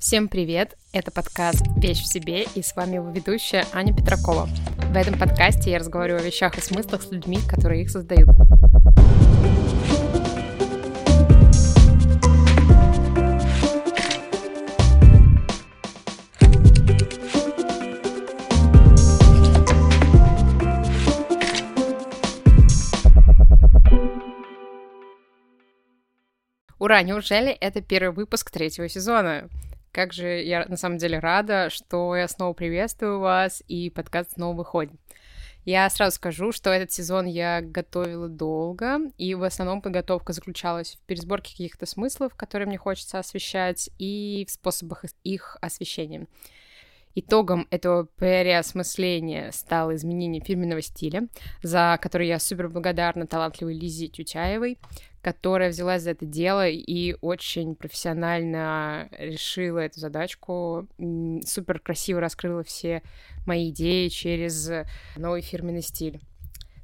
Всем привет! Это подкаст «Вещь в себе» и с вами его ведущая Аня Петракова. В этом подкасте я разговариваю о вещах и смыслах с людьми, которые их создают. Ура, неужели это первый выпуск третьего сезона? Как же я на самом деле рада, что я снова приветствую вас, и подкаст снова выходит. Я сразу скажу, что этот сезон я готовила долго, и в основном подготовка заключалась в пересборке каких-то смыслов, которые мне хочется освещать, и в способах их освещения. Итогом этого переосмысления стало изменение фирменного стиля, за которое я супер благодарна талантливой Лизе Тютяевой, которая взялась за это дело и очень профессионально решила эту задачку, супер красиво раскрыла все мои идеи через новый фирменный стиль.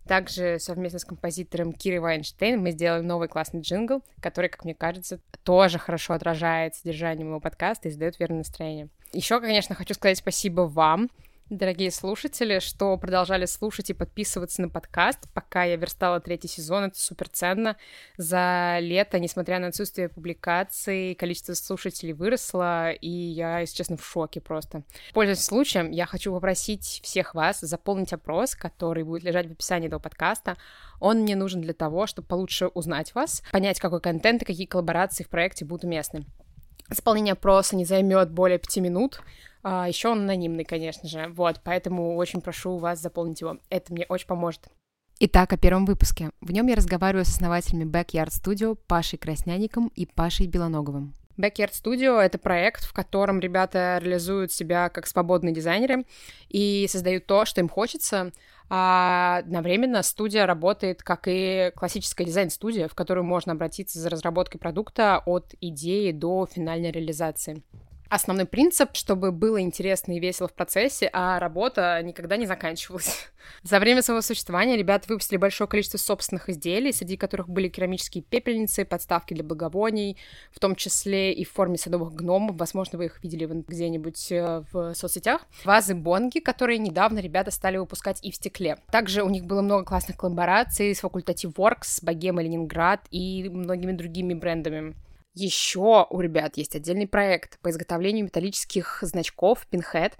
Также совместно с композитором Кирой Вайнштейн мы сделали новый классный джингл, который, как мне кажется, тоже хорошо отражает содержание моего подкаста и задает верное настроение. Еще, конечно, хочу сказать спасибо вам, дорогие слушатели, что продолжали слушать и подписываться на подкаст, пока я верстала третий сезон. Это супер ценно. За лето, несмотря на отсутствие публикаций, количество слушателей выросло, и я, если честно, в шоке просто. Пользуясь случаем, я хочу попросить всех вас заполнить опрос, который будет лежать в описании этого подкаста. Он мне нужен для того, чтобы получше узнать вас, понять, какой контент и какие коллаборации в проекте будут уместны. Заполнение опроса не займет более пяти минут. А, еще он анонимный, конечно же. Вот, поэтому очень прошу вас заполнить его. Это мне очень поможет. Итак, о первом выпуске. В нем я разговариваю с основателями Backyard Studio Пашей Красняником и Пашей Белоноговым. Backyard Studio — это проект, в котором ребята реализуют себя как свободные дизайнеры и создают то, что им хочется, а одновременно студия работает как и классическая дизайн-студия, в которую можно обратиться за разработкой продукта от идеи до финальной реализации основной принцип, чтобы было интересно и весело в процессе, а работа никогда не заканчивалась. За время своего существования ребята выпустили большое количество собственных изделий, среди которых были керамические пепельницы, подставки для благовоний, в том числе и в форме садовых гномов, возможно, вы их видели где-нибудь э, в соцсетях, вазы Бонги, которые недавно ребята стали выпускать и в стекле. Также у них было много классных коллабораций с Facultative Works, Богема Ленинград и многими другими брендами. Еще у ребят есть отдельный проект по изготовлению металлических значков Pinhead,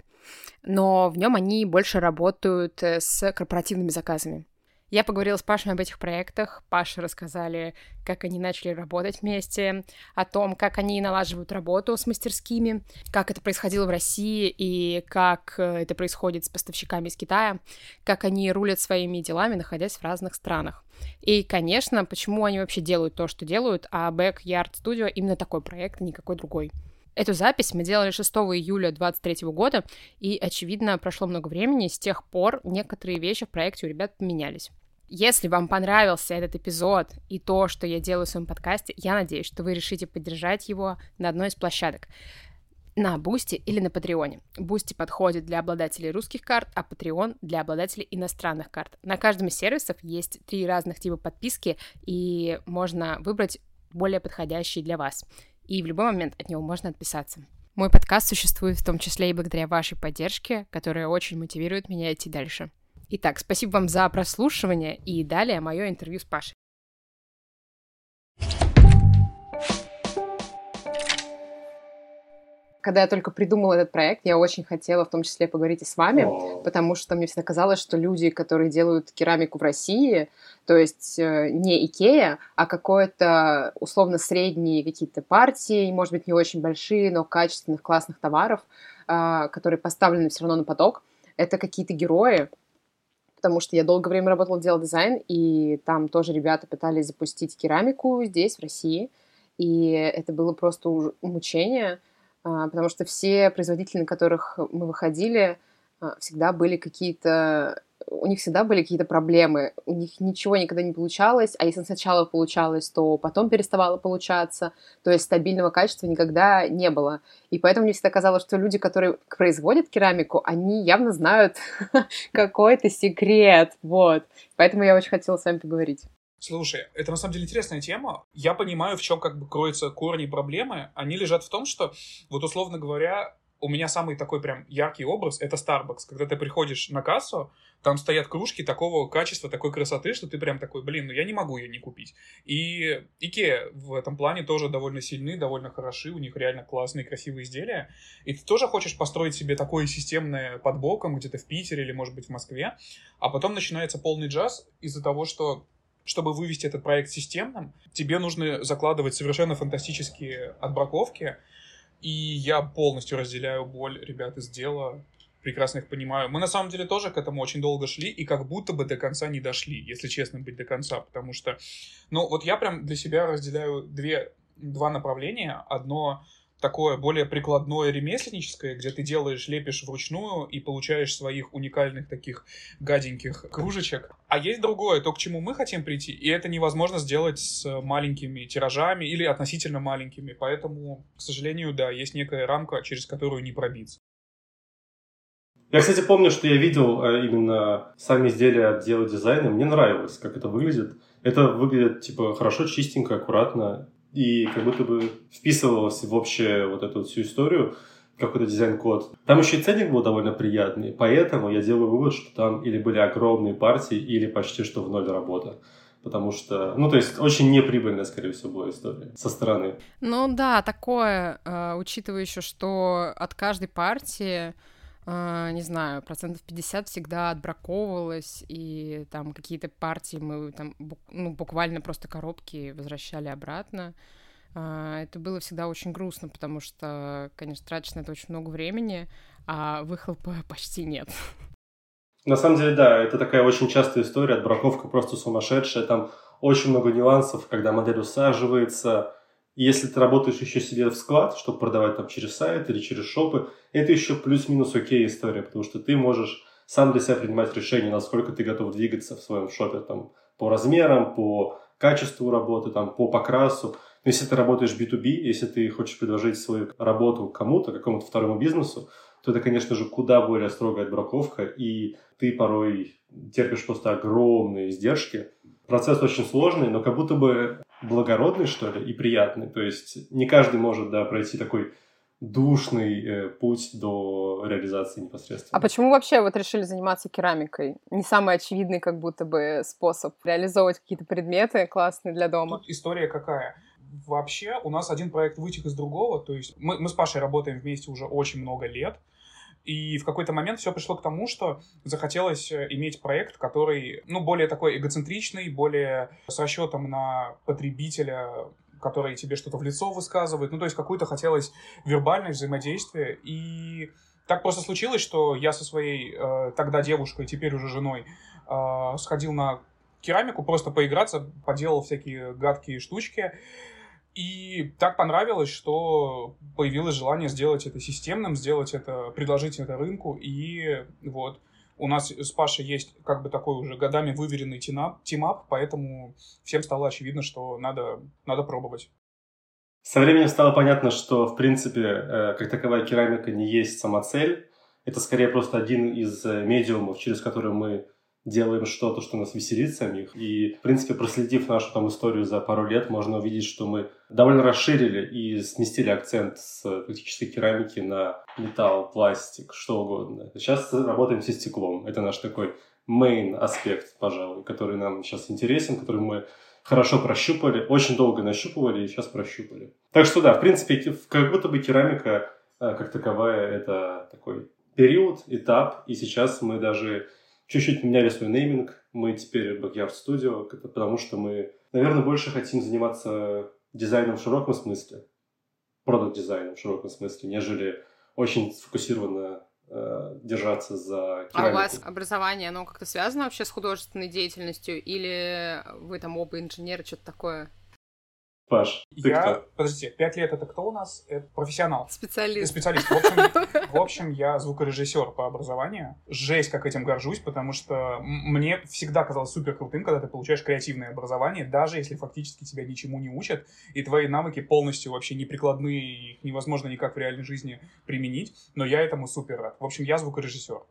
но в нем они больше работают э, с корпоративными заказами. Я поговорила с Пашей об этих проектах. Паше рассказали, как они начали работать вместе, о том, как они налаживают работу с мастерскими, как это происходило в России и как э, это происходит с поставщиками из Китая, как они рулят своими делами, находясь в разных странах. И, конечно, почему они вообще делают то, что делают, а Backyard Studio именно такой проект, а никакой другой. Эту запись мы делали 6 июля 2023 года, и, очевидно, прошло много времени, с тех пор некоторые вещи в проекте у ребят поменялись. Если вам понравился этот эпизод и то, что я делаю в своем подкасте, я надеюсь, что вы решите поддержать его на одной из площадок на Boosty или на Patreon е. Boosty подходит для обладателей русских карт, а Patreon для обладателей иностранных карт. На каждом из сервисов есть три разных типа подписки, и можно выбрать более подходящий для вас и в любой момент от него можно отписаться. Мой подкаст существует в том числе и благодаря вашей поддержке, которая очень мотивирует меня идти дальше. Итак, спасибо вам за прослушивание и далее мое интервью с Пашей. Когда я только придумала этот проект, я очень хотела в том числе поговорить и с вами, потому что мне всегда казалось, что люди, которые делают керамику в России, то есть э, не Икея, а какое-то условно средние какие-то партии, может быть, не очень большие, но качественных, классных товаров, а, которые поставлены все равно на поток, это какие-то герои, потому что я долгое время работала в дело дизайн, и там тоже ребята пытались запустить керамику здесь, в России, и это было просто мучение, потому что все производители, на которых мы выходили, а, всегда были какие-то у них всегда были какие-то проблемы, у них ничего никогда не получалось, а если сначала получалось, то потом переставало получаться, то есть стабильного качества никогда не было. И поэтому мне всегда казалось, что люди, которые производят керамику, они явно знают какой-то секрет, вот. Поэтому я очень хотела с вами поговорить. Слушай, это на самом деле интересная тема. Я понимаю, в чем как бы кроются корни проблемы. Они лежат в том, что, вот условно говоря, у меня самый такой прям яркий образ — это Starbucks. Когда ты приходишь на кассу, там стоят кружки такого качества, такой красоты, что ты прям такой, блин, ну я не могу ее не купить. И Икеа в этом плане тоже довольно сильны, довольно хороши, у них реально классные, красивые изделия. И ты тоже хочешь построить себе такое системное под боком, где-то в Питере или, может быть, в Москве, а потом начинается полный джаз из-за того, что чтобы вывести этот проект системным, тебе нужно закладывать совершенно фантастические отбраковки, и я полностью разделяю боль ребят из дела, прекрасно их понимаю. Мы на самом деле тоже к этому очень долго шли, и как будто бы до конца не дошли, если честно быть до конца, потому что, ну, вот я прям для себя разделяю две, два направления. Одно такое более прикладное ремесленническое, где ты делаешь, лепишь вручную и получаешь своих уникальных таких гаденьких кружечек. А есть другое, то, к чему мы хотим прийти, и это невозможно сделать с маленькими тиражами или относительно маленькими. Поэтому, к сожалению, да, есть некая рамка, через которую не пробиться. Я, кстати, помню, что я видел э, именно сами изделия отдела дизайна. Мне нравилось, как это выглядит. Это выглядит, типа, хорошо, чистенько, аккуратно и как будто бы вписывалось в общую вот эту всю историю какой-то дизайн-код. Там еще и ценник был довольно приятный, поэтому я делаю вывод, что там или были огромные партии, или почти что в ноль работа. Потому что, ну, то есть, очень неприбыльная, скорее всего, была история со стороны. Ну да, такое, э, учитывая еще, что от каждой партии Uh, не знаю, процентов 50 всегда отбраковывалось, и там какие-то партии мы там ну, буквально просто коробки возвращали обратно. Uh, это было всегда очень грустно, потому что, конечно, на это очень много времени, а выхлопа почти нет. На самом деле, да, это такая очень частая история, отбраковка просто сумасшедшая, там очень много нюансов, когда модель усаживается, и если ты работаешь еще себе в склад, чтобы продавать там через сайт или через шопы, это еще плюс-минус окей история, потому что ты можешь сам для себя принимать решение, насколько ты готов двигаться в своем шопе там, по размерам, по качеству работы, там, по покрасу. Но если ты работаешь B2B, если ты хочешь предложить свою работу кому-то, какому-то второму бизнесу, то это, конечно же, куда более строгая отбраковка, и ты порой терпишь просто огромные издержки. Процесс очень сложный, но как будто бы благородный, что ли, и приятный. То есть не каждый может, да, пройти такой душный э, путь до реализации непосредственно. А почему вообще вот решили заниматься керамикой? Не самый очевидный как будто бы способ реализовывать какие-то предметы классные для дома. Тут история какая? Вообще у нас один проект вытек из другого, то есть мы, мы с Пашей работаем вместе уже очень много лет, и в какой-то момент все пришло к тому, что захотелось э, иметь проект, который, ну, более такой эгоцентричный, более с расчетом на потребителя, который тебе что-то в лицо высказывает. Ну, то есть какое-то хотелось вербальное взаимодействие. И так просто случилось, что я со своей э, тогда девушкой, теперь уже женой, э, сходил на керамику, просто поиграться, поделал всякие гадкие штучки. И так понравилось, что появилось желание сделать это системным, сделать это, предложить это рынку. И вот у нас с Пашей есть как бы такой уже годами выверенный team-up, поэтому всем стало очевидно, что надо, надо пробовать. Со временем стало понятно, что, в принципе, э, как таковая керамика не есть сама цель. Это скорее просто один из э, медиумов, через который мы делаем что-то, что нас веселит самих. И, в принципе, проследив нашу там историю за пару лет, можно увидеть, что мы довольно расширили и сместили акцент с фактической керамики на металл, пластик, что угодно. Сейчас работаем со стеклом. Это наш такой main аспект, пожалуй, который нам сейчас интересен, который мы хорошо прощупали, очень долго нащупывали и сейчас прощупали. Так что да, в принципе, как будто бы керамика э, как таковая это такой период, этап, и сейчас мы даже чуть-чуть меняли свой нейминг. Мы теперь Backyard Studio, потому что мы, наверное, больше хотим заниматься дизайном в широком смысле, продукт-дизайном в широком смысле, нежели очень сфокусированно э, держаться за керамику. А у вас образование, оно как-то связано вообще с художественной деятельностью, или вы там оба инженеры, что-то такое? Паш, ты я, кто? подождите, пять лет это кто у нас? Это профессионал. Специалист. Специалист. В общем, в общем, я звукорежиссер по образованию. Жесть, как этим горжусь, потому что мне всегда казалось супер крутым, когда ты получаешь креативное образование, даже если фактически тебя ничему не учат, и твои навыки полностью вообще неприкладные, их невозможно никак в реальной жизни применить, но я этому супер рад. В общем, я звукорежиссер.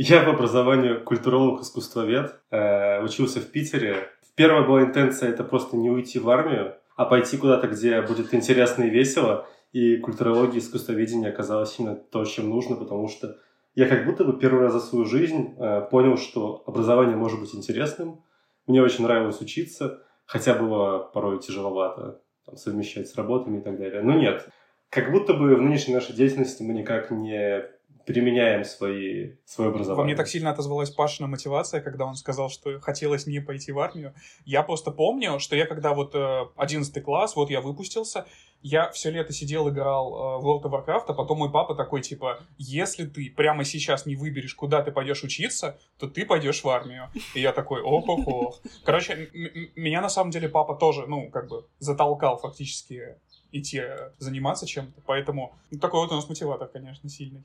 Я по образованию культуролог, искусствовед, э, учился в Питере. Первая была интенция это просто не уйти в армию, а пойти куда-то, где будет интересно и весело. И культурология, искусствоведение оказалось именно то, чем нужно, потому что я как будто бы первый раз за свою жизнь э, понял, что образование может быть интересным. Мне очень нравилось учиться, хотя было порой тяжеловато там, совмещать с работами и так далее. Но нет, как будто бы в нынешней нашей деятельности мы никак не применяем свои, свое образование. Во мне так сильно отозвалась Пашина мотивация, когда он сказал, что хотелось не пойти в армию. Я просто помню, что я когда вот 11 э, класс, вот я выпустился, я все лето сидел, играл э, в World of Warcraft, а потом мой папа такой, типа, если ты прямо сейчас не выберешь, куда ты пойдешь учиться, то ты пойдешь в армию. И я такой, ох-ох-ох. Короче, меня на самом деле папа тоже, ну, как бы затолкал фактически идти э, заниматься чем-то, поэтому ну, такой вот у нас мотиватор, конечно, сильный.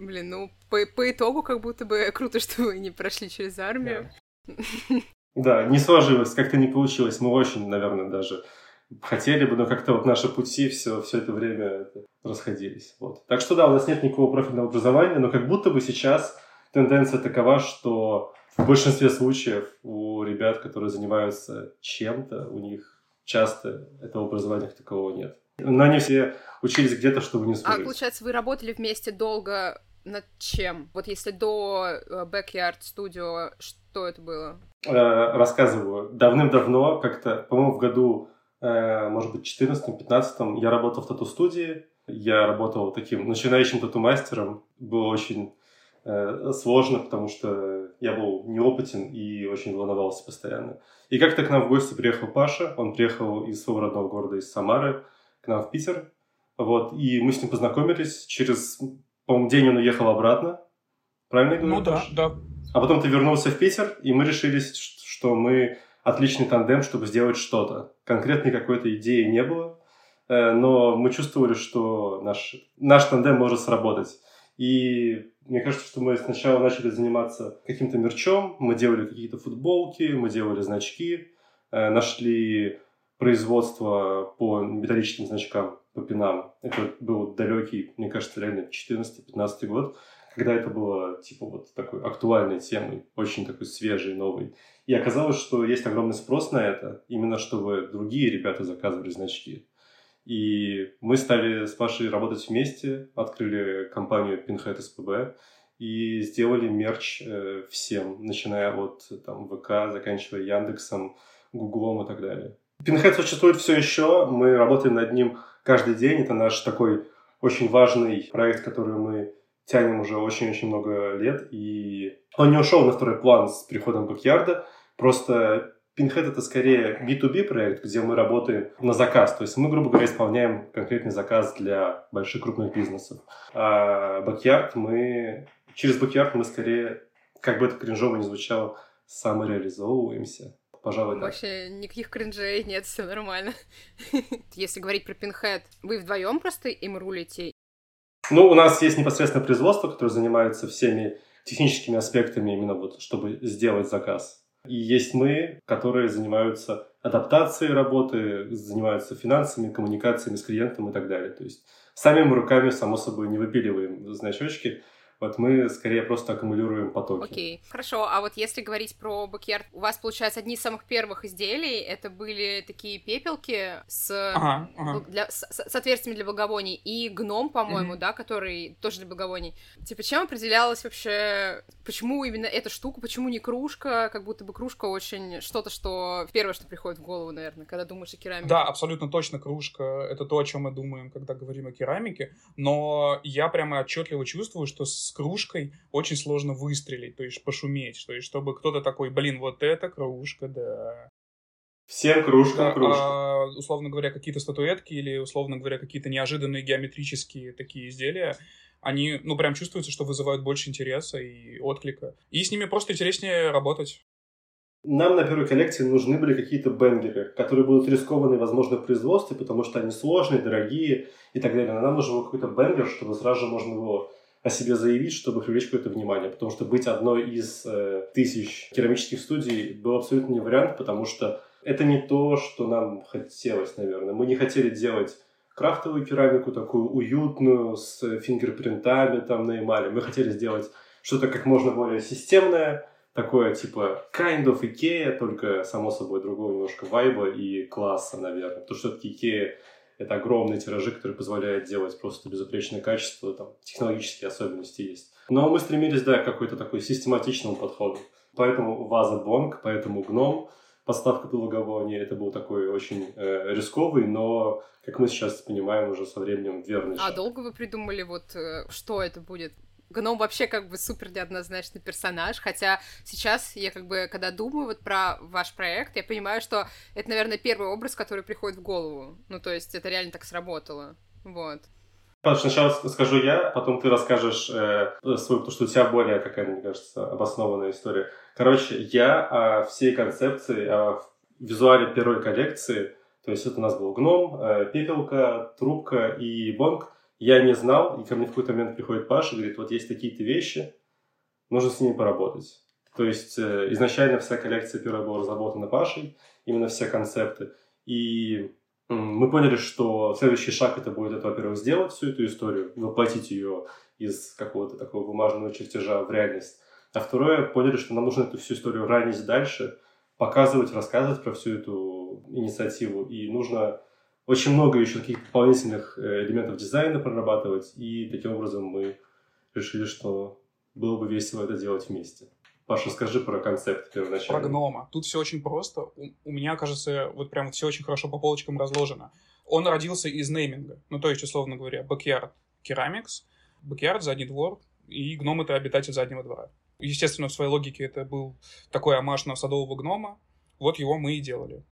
Блин, ну, по, по итогу как будто бы круто, что вы не прошли через армию. Да, не сложилось, как-то не получилось. Мы очень, наверное, даже хотели бы, но как-то вот наши пути все, все это время расходились. Вот. Так что да, у нас нет никакого профильного образования, но как будто бы сейчас тенденция такова, что в большинстве случаев у ребят, которые занимаются чем-то, у них часто этого образования как такового нет. Но они все учились где-то, чтобы не служить. А, получается, вы работали вместе долго над чем? Вот если до э, Backyard Studio, что это было? Э, рассказываю. Давным-давно, как-то, по-моему, в году, э, может быть, 14-15, я работал в тату-студии. Я работал таким начинающим тату-мастером. Было очень сложно, потому что я был неопытен и очень волновался постоянно. И как-то к нам в гости приехал Паша. Он приехал из своего родного города, из Самары, к нам в Питер. Вот, и мы с ним познакомились. Через, по-моему, день он уехал обратно. Правильно я говорю? Ну да, да. А потом ты вернулся в Питер, и мы решили, что мы отличный тандем, чтобы сделать что-то. Конкретной какой-то идеи не было, э, но мы чувствовали, что наш, наш тандем может сработать. И мне кажется, что мы сначала начали заниматься каким-то мерчом, мы делали какие-то футболки, мы делали значки, э, нашли производство по металлическим значкам, пинам. Это был далекий, мне кажется, реально 14-15 год, когда это было, типа, вот такой актуальной темой, очень такой свежей, новой. И оказалось, что есть огромный спрос на это, именно чтобы другие ребята заказывали значки. И мы стали с Пашей работать вместе, открыли компанию Pinhead SPB и сделали мерч э, всем, начиная от там, ВК, заканчивая Яндексом, Гуглом и так далее. Pinhead существует все еще, мы работаем над ним каждый день. Это наш такой очень важный проект, который мы тянем уже очень-очень много лет. И он не ушел на второй план с приходом Бэкьярда. Просто Pinhead это скорее B2B проект, где мы работаем на заказ. То есть мы, грубо говоря, исполняем конкретный заказ для больших крупных бизнесов. А Backyard мы... Через Backyard мы скорее, как бы это кринжово не звучало, самореализовываемся пожалуй, так. Вообще никаких кринжей нет, все нормально. Если говорить про Пинхед, вы вдвоем просто им рулите? Ну, у нас есть непосредственно производство, которое занимается всеми техническими аспектами именно вот, чтобы сделать заказ. И есть мы, которые занимаются адаптацией работы, занимаются финансами, коммуникациями с клиентом и так далее. То есть самими руками, само собой, не выпиливаем значочки, вот мы скорее просто аккумулируем потоки. Окей, okay. хорошо. А вот если говорить про бакьярд, у вас, получается, одни из самых первых изделий это были такие пепелки с, ага, ага. Для, с, с отверстиями для благовоний и гном, по-моему, mm-hmm. да, который тоже для благовоний. Типа, чем определялось вообще, почему именно эта штука, почему не кружка, как будто бы кружка очень что-то, что первое, что приходит в голову, наверное, когда думаешь о керамике. Да, абсолютно точно кружка. Это то, о чем мы думаем, когда говорим о керамике. Но я прямо отчетливо чувствую, что с с кружкой очень сложно выстрелить, то есть пошуметь, то есть чтобы кто-то такой, блин, вот эта кружка, да. Всем кружкам кружка. А, условно говоря, какие-то статуэтки или, условно говоря, какие-то неожиданные геометрические такие изделия, они, ну, прям чувствуется, что вызывают больше интереса и отклика. И с ними просто интереснее работать. Нам на первой коллекции нужны были какие-то бенгеры, которые будут рискованы, возможно, в производстве, потому что они сложные, дорогие и так далее. Но нам нужен был какой-то бенгер, чтобы сразу же можно было о себе заявить, чтобы привлечь какое-то внимание. Потому что быть одной из э, тысяч керамических студий был абсолютно не вариант, потому что это не то, что нам хотелось, наверное. Мы не хотели делать крафтовую керамику, такую уютную, с фингерпринтами там на эмали. Мы хотели сделать что-то как можно более системное, такое типа kind of Ikea, только, само собой, другого немножко вайба и класса, наверное. Потому что все-таки Ikea это огромные тиражи, которые позволяют делать просто безупречное качество, там, технологические особенности есть. Но мы стремились, да, к какой-то такой систематичному подходу. Поэтому ваза Бонг, поэтому гном, подставка Пылоговони, это был такой очень э, рисковый, но, как мы сейчас понимаем, уже со временем верный А долго вы придумали, вот, э, что это будет? Гном вообще как бы супер неоднозначный персонаж, хотя сейчас я как бы, когда думаю вот про ваш проект, я понимаю, что это, наверное, первый образ, который приходит в голову. Ну, то есть это реально так сработало. Вот. Сначала скажу я, потом ты расскажешь э, свою, потому что у тебя более какая мне кажется, обоснованная история. Короче, я о всей концепции, о визуале первой коллекции, то есть это у нас был гном, э, пепелка, трубка и бонг, я не знал, и ко мне в какой-то момент приходит Паша и говорит, вот есть такие-то вещи, нужно с ними поработать. То есть э, изначально вся коллекция первая была разработана Пашей, именно все концепты. И мы поняли, что следующий шаг это будет, это, во-первых, сделать всю эту историю, воплотить ее из какого-то такого бумажного чертежа в реальность. А второе, поняли, что нам нужно эту всю историю ранить дальше, показывать, рассказывать про всю эту инициативу. И нужно очень много еще каких-то дополнительных э, элементов дизайна прорабатывать, и таким образом мы решили, что было бы весело это делать вместе. Паша, скажи про концепт первоначально. Про гнома. Тут все очень просто. У, у меня, кажется, вот прям все очень хорошо по полочкам разложено. Он родился из нейминга. Ну, то есть, условно говоря, Backyard Ceramics, Backyard, задний двор, и гном — это обитатель заднего двора. Естественно, в своей логике это был такой амаш на садового гнома. Вот его мы и делали.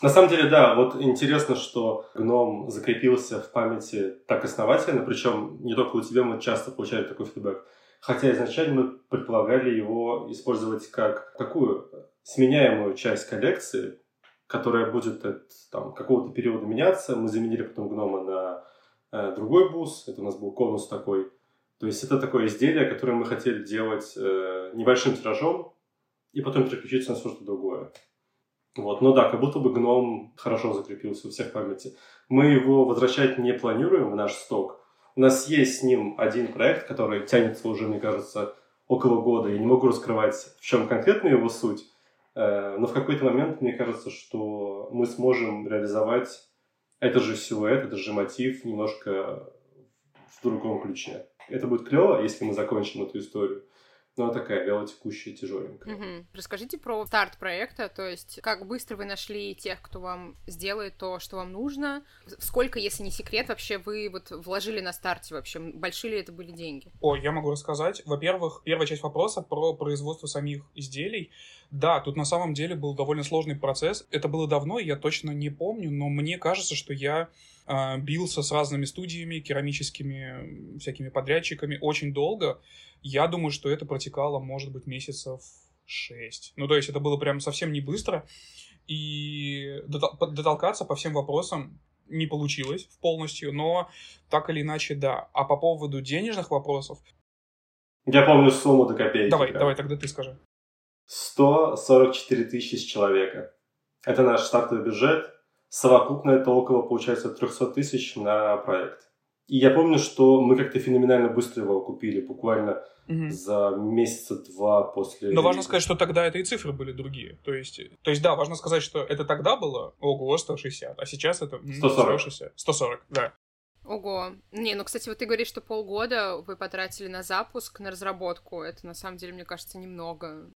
На самом деле, да, вот интересно, что гном закрепился в памяти так основательно, причем не только у тебя мы часто получали такой фидбэк, хотя изначально мы предполагали его использовать как такую сменяемую часть коллекции, которая будет от там, какого-то периода меняться. Мы заменили потом гнома на э, другой бус, это у нас был конус такой. То есть это такое изделие, которое мы хотели делать э, небольшим тиражом и потом переключиться на что-то другое. Вот, но да, как будто бы гном хорошо закрепился у всех в памяти. Мы его возвращать не планируем в наш сток. У нас есть с ним один проект, который тянется уже, мне кажется, около года. Я не могу раскрывать, в чем конкретно его суть. Э, но в какой-то момент мне кажется, что мы сможем реализовать этот же силуэт, этот же мотив немножко в другом ключе. Это будет клево, если мы закончим эту историю ну, такая вялотекущая, тяжеленькая. Угу. Расскажите про старт проекта, то есть как быстро вы нашли тех, кто вам сделает то, что вам нужно, сколько, если не секрет, вообще вы вот вложили на старте вообще, большие ли это были деньги? О, я могу рассказать. Во-первых, первая часть вопроса про производство самих изделий. Да, тут на самом деле был довольно сложный процесс. Это было давно, я точно не помню, но мне кажется, что я бился с разными студиями, керамическими всякими подрядчиками очень долго. Я думаю, что это протекало, может быть, месяцев шесть. Ну, то есть это было прям совсем не быстро. И дотолкаться по всем вопросам не получилось полностью, но так или иначе, да. А по поводу денежных вопросов... Я помню сумму до копейки. Давай, прям. давай, тогда ты скажи. 144 тысячи с человека. Это наш стартовый бюджет. Совокупно это около, получается, 300 тысяч на проект. И я помню, что мы как-то феноменально быстро его купили, буквально угу. за месяца два после... Но важно сказать, что тогда это и цифры были другие. То есть, то есть да, важно сказать, что это тогда было, ого, 160, а сейчас это 140. 160. 140, да. Ого. Не, ну, кстати, вот ты говоришь, что полгода вы потратили на запуск, на разработку. Это, на самом деле, мне кажется, немного.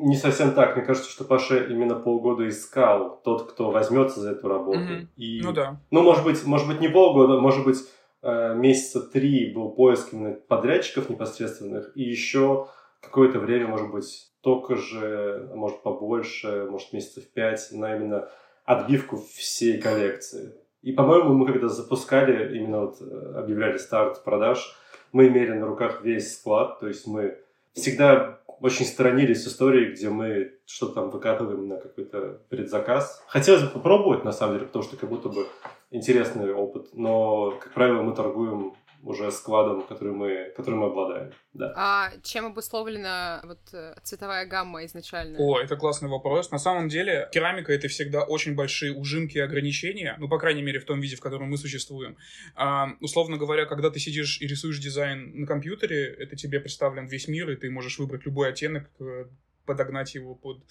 Не совсем так. Мне кажется, что Паша именно полгода искал тот, кто возьмется за эту работу. Mm-hmm. И... Ну да. Ну, может быть, может быть, не полгода, может быть, Э, месяца три был поиск именно подрядчиков непосредственных, и еще какое-то время, может быть, только же, может, побольше, может, месяцев пять на именно отбивку всей коллекции. И, по-моему, мы когда запускали, именно вот э, объявляли старт продаж, мы имели на руках весь склад, то есть мы всегда очень сторонились истории, где мы что-то там выкатываем на какой-то предзаказ. Хотелось бы попробовать, на самом деле, потому что как будто бы интересный опыт, но, как правило, мы торгуем уже складом, который мы, которым мы обладаем. Да. А чем обусловлена вот э, цветовая гамма изначально? О, это классный вопрос. На самом деле, керамика — это всегда очень большие ужимки и ограничения, ну, по крайней мере, в том виде, в котором мы существуем. А, условно говоря, когда ты сидишь и рисуешь дизайн на компьютере, это тебе представлен весь мир, и ты можешь выбрать любой оттенок, э, подогнать его под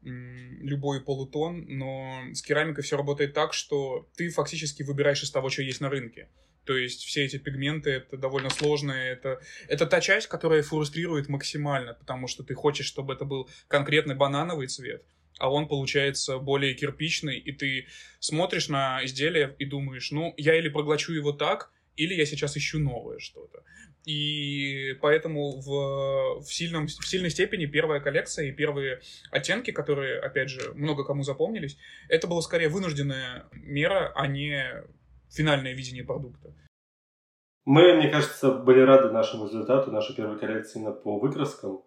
любой полутон, но с керамикой все работает так, что ты фактически выбираешь из того, что есть на рынке. То есть все эти пигменты это довольно сложные, это, это та часть, которая фрустрирует максимально, потому что ты хочешь, чтобы это был конкретный банановый цвет, а он получается более кирпичный, и ты смотришь на изделие и думаешь, ну, я или проглочу его так, или я сейчас ищу новое что-то. И поэтому в, в, сильном, в сильной степени первая коллекция и первые оттенки, которые, опять же, много кому запомнились, это была скорее вынужденная мера, а не финальное видение продукта. Мы, мне кажется, были рады нашему результату, нашей первой коллекции по выкраскам,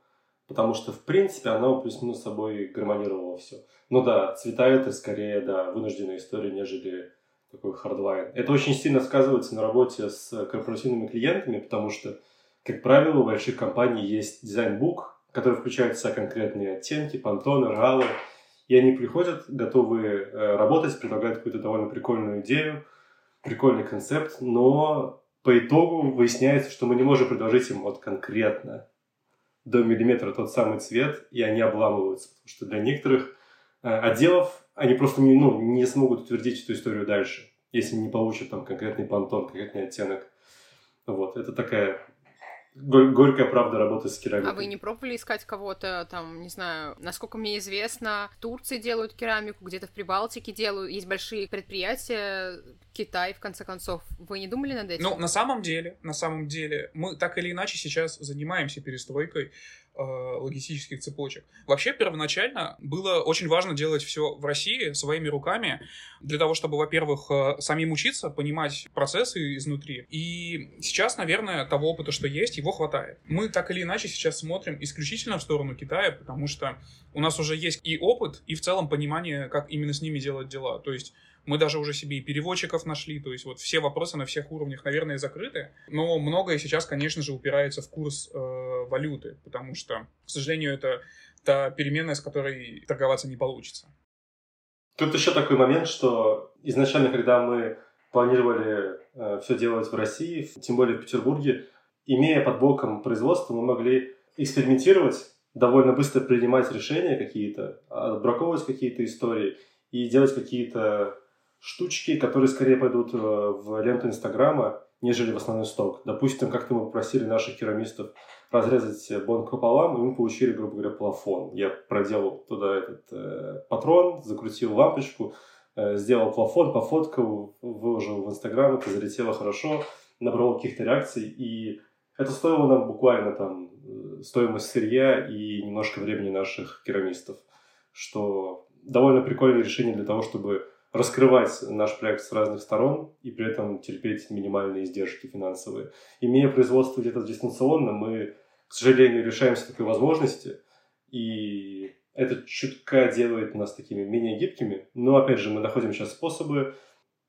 потому что, в принципе, оно плюс-минус собой гармонировало все. Ну да, цвета это скорее, да, вынужденная история, нежели такой hardline. Это очень сильно сказывается на работе с корпоративными клиентами, потому что, как правило, у больших компаний есть design book, который включает в себя конкретные оттенки, пантоны, ралы, и они приходят, готовы э, работать, предлагают какую-то довольно прикольную идею, прикольный концепт, но по итогу выясняется, что мы не можем предложить им вот конкретно до миллиметра тот самый цвет, и они обламываются, потому что для некоторых э, отделов они просто не, ну, не смогут утвердить эту историю дальше, если не получат там конкретный понтон, конкретный оттенок. Вот, это такая горькая правда работы с керамикой. А вы не пробовали искать кого-то там, не знаю, насколько мне известно, в Турции делают керамику, где-то в Прибалтике делают, есть большие предприятия, Китай, в конце концов. Вы не думали над этим? Ну, на самом деле, на самом деле, мы так или иначе сейчас занимаемся перестройкой э, логистических цепочек. Вообще, первоначально было очень важно делать все в России своими руками, для того, чтобы, во-первых, э, самим учиться, понимать процессы изнутри. И сейчас, наверное, того опыта, что есть, его хватает. Мы так или иначе сейчас смотрим исключительно в сторону Китая, потому что у нас уже есть и опыт, и в целом понимание, как именно с ними делать дела. То есть мы даже уже себе и переводчиков нашли, то есть вот все вопросы на всех уровнях, наверное, закрыты. Но многое сейчас, конечно же, упирается в курс э, валюты, потому что, к сожалению, это та переменная, с которой торговаться не получится. Тут еще такой момент, что изначально, когда мы планировали э, все делать в России, тем более в Петербурге, имея под боком производство, мы могли экспериментировать, довольно быстро принимать решения какие-то, отбраковывать какие-то истории и делать какие-то штучки, которые скорее пойдут э, в ленту Инстаграма, нежели в основной сток. Допустим, как-то мы попросили наших керамистов разрезать бонг пополам, и мы получили, грубо говоря, плафон. Я проделал туда этот э, патрон, закрутил лампочку, э, сделал плафон, пофоткал, выложил в Инстаграм, это залетело хорошо, набрал каких-то реакций, и это стоило нам буквально там э, стоимость сырья и немножко времени наших керамистов, что довольно прикольное решение для того, чтобы раскрывать наш проект с разных сторон и при этом терпеть минимальные издержки финансовые. Имея производство где-то дистанционно, мы, к сожалению, лишаемся такой возможности, и это чутка делает нас такими менее гибкими. Но, опять же, мы находим сейчас способы.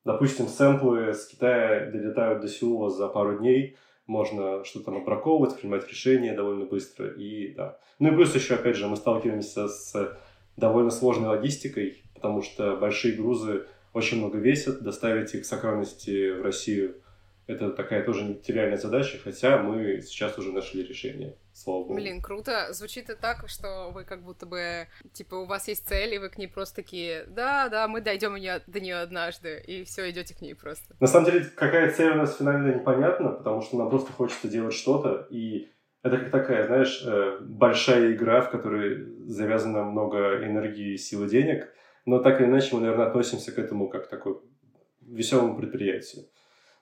Допустим, сэмплы с Китая долетают до Сеула за пару дней. Можно что-то там обраковывать, принимать решения довольно быстро. И, да. Ну и плюс еще, опять же, мы сталкиваемся с довольно сложной логистикой потому что большие грузы очень много весят, доставить их сохранности в Россию это такая тоже нетериальная задача, хотя мы сейчас уже нашли решение. Слава богу. Блин, круто. Звучит и так, что вы как будто бы, типа, у вас есть цель, и вы к ней просто такие, да, да, мы дойдем до нее однажды, и все, идете к ней просто. На самом деле, какая цель у нас финально непонятна, потому что нам просто хочется делать что-то, и это как такая, знаешь, э, большая игра, в которой завязано много энергии, силы, денег — но так или иначе мы, наверное, относимся к этому как к такой веселому предприятию.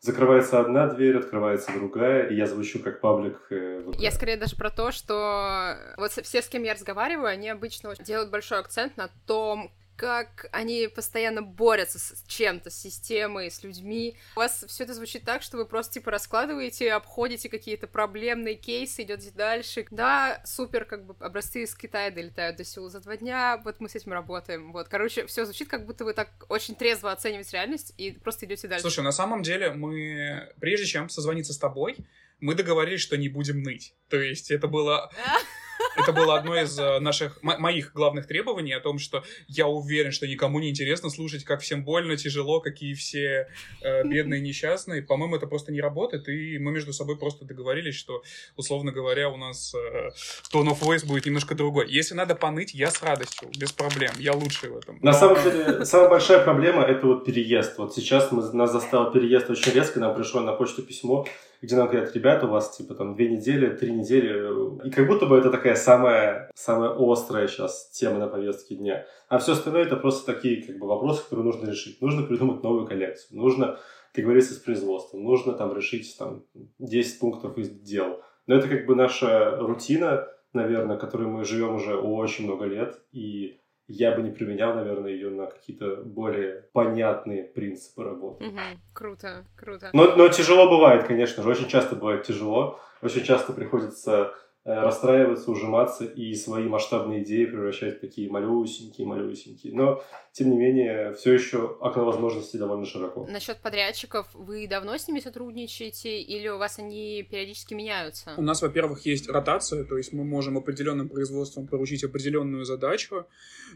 Закрывается одна дверь, открывается другая, и я звучу как паблик. Э, я скорее даже про то, что вот все, с кем я разговариваю, они обычно делают большой акцент на том, как они постоянно борются с чем-то, с системой, с людьми. У вас все это звучит так, что вы просто типа раскладываете, обходите какие-то проблемные кейсы, идете дальше. Да, супер, как бы образцы из Китая долетают до Сеула за два дня, вот мы с этим работаем. Вот, короче, все звучит, как будто вы так очень трезво оцениваете реальность и просто идете дальше. Слушай, на самом деле мы, прежде чем созвониться с тобой, мы договорились, что не будем ныть. То есть это было... Это было одно из э, наших, моих главных требований о том, что я уверен, что никому не интересно слушать, как всем больно, тяжело, какие все э, бедные, несчастные. По-моему, это просто не работает, и мы между собой просто договорились, что, условно говоря, у нас э, tone of voice будет немножко другой. Если надо поныть, я с радостью, без проблем, я лучший в этом. На самом деле, самая большая проблема — это вот переезд. Вот сейчас мы, нас застал переезд очень резко, нам пришло на почту письмо, где нам говорят, ребята, у вас типа там две недели, три недели. И как будто бы это такая самая, самая острая сейчас тема на повестке дня. А все остальное это просто такие как бы вопросы, которые нужно решить. Нужно придумать новую коллекцию. Нужно договориться с производством. Нужно там решить там 10 пунктов из дел. Но это как бы наша рутина, наверное, которой мы живем уже очень много лет. И я бы не применял, наверное, ее на какие-то более понятные принципы работы. Угу, круто, круто. Но, но тяжело бывает, конечно же, очень часто бывает тяжело, очень часто приходится расстраиваться, ужиматься и свои масштабные идеи превращать в такие малюсенькие, малюсенькие. Но, тем не менее, все еще окно возможностей довольно широко. Насчет подрядчиков, вы давно с ними сотрудничаете или у вас они периодически меняются? У нас, во-первых, есть ротация, то есть мы можем определенным производством поручить определенную задачу.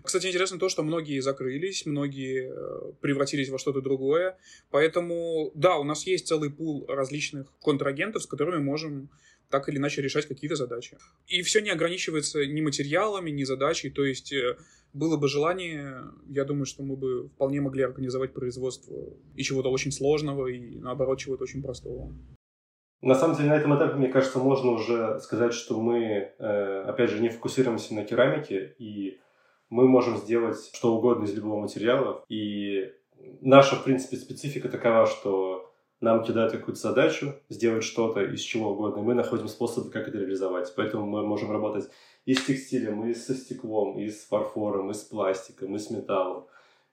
Кстати, интересно то, что многие закрылись, многие э, превратились во что-то другое. Поэтому, да, у нас есть целый пул различных контрагентов, с которыми можем так или иначе решать какие-то задачи. И все не ограничивается ни материалами, ни задачей, то есть э, было бы желание, я думаю, что мы бы вполне могли организовать производство и чего-то очень сложного, и наоборот, чего-то очень простого. На самом деле, на этом этапе, мне кажется, можно уже сказать, что мы, э, опять же, не фокусируемся на керамике, и мы можем сделать что угодно из любого материала. И наша, в принципе, специфика такова, что нам кидают какую-то задачу, сделать что-то из чего угодно, и мы находим способы, как это реализовать. Поэтому мы можем работать и с текстилем, и со стеклом, и с фарфором, и с пластиком, и с металлом.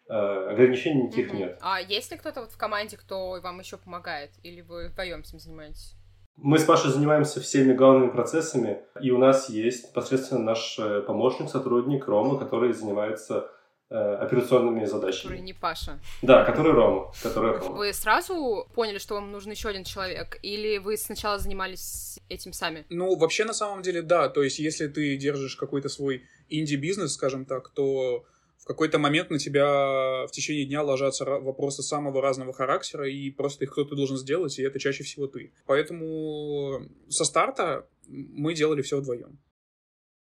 Э, ограничений никаких mm-hmm. нет. А есть ли кто-то вот в команде, кто вам еще помогает? Или вы вдвоем этим занимаетесь? Мы с Пашей занимаемся всеми главными процессами, и у нас есть непосредственно наш э, помощник, сотрудник Рома, который занимается операционными задачами. Который не Паша. Да, который Рома. Который Рома. Вы сразу поняли, что вам нужен еще один человек? Или вы сначала занимались этим сами? Ну, вообще, на самом деле, да. То есть, если ты держишь какой-то свой инди-бизнес, скажем так, то в какой-то момент на тебя в течение дня ложатся вопросы самого разного характера, и просто их кто-то должен сделать, и это чаще всего ты. Поэтому со старта мы делали все вдвоем.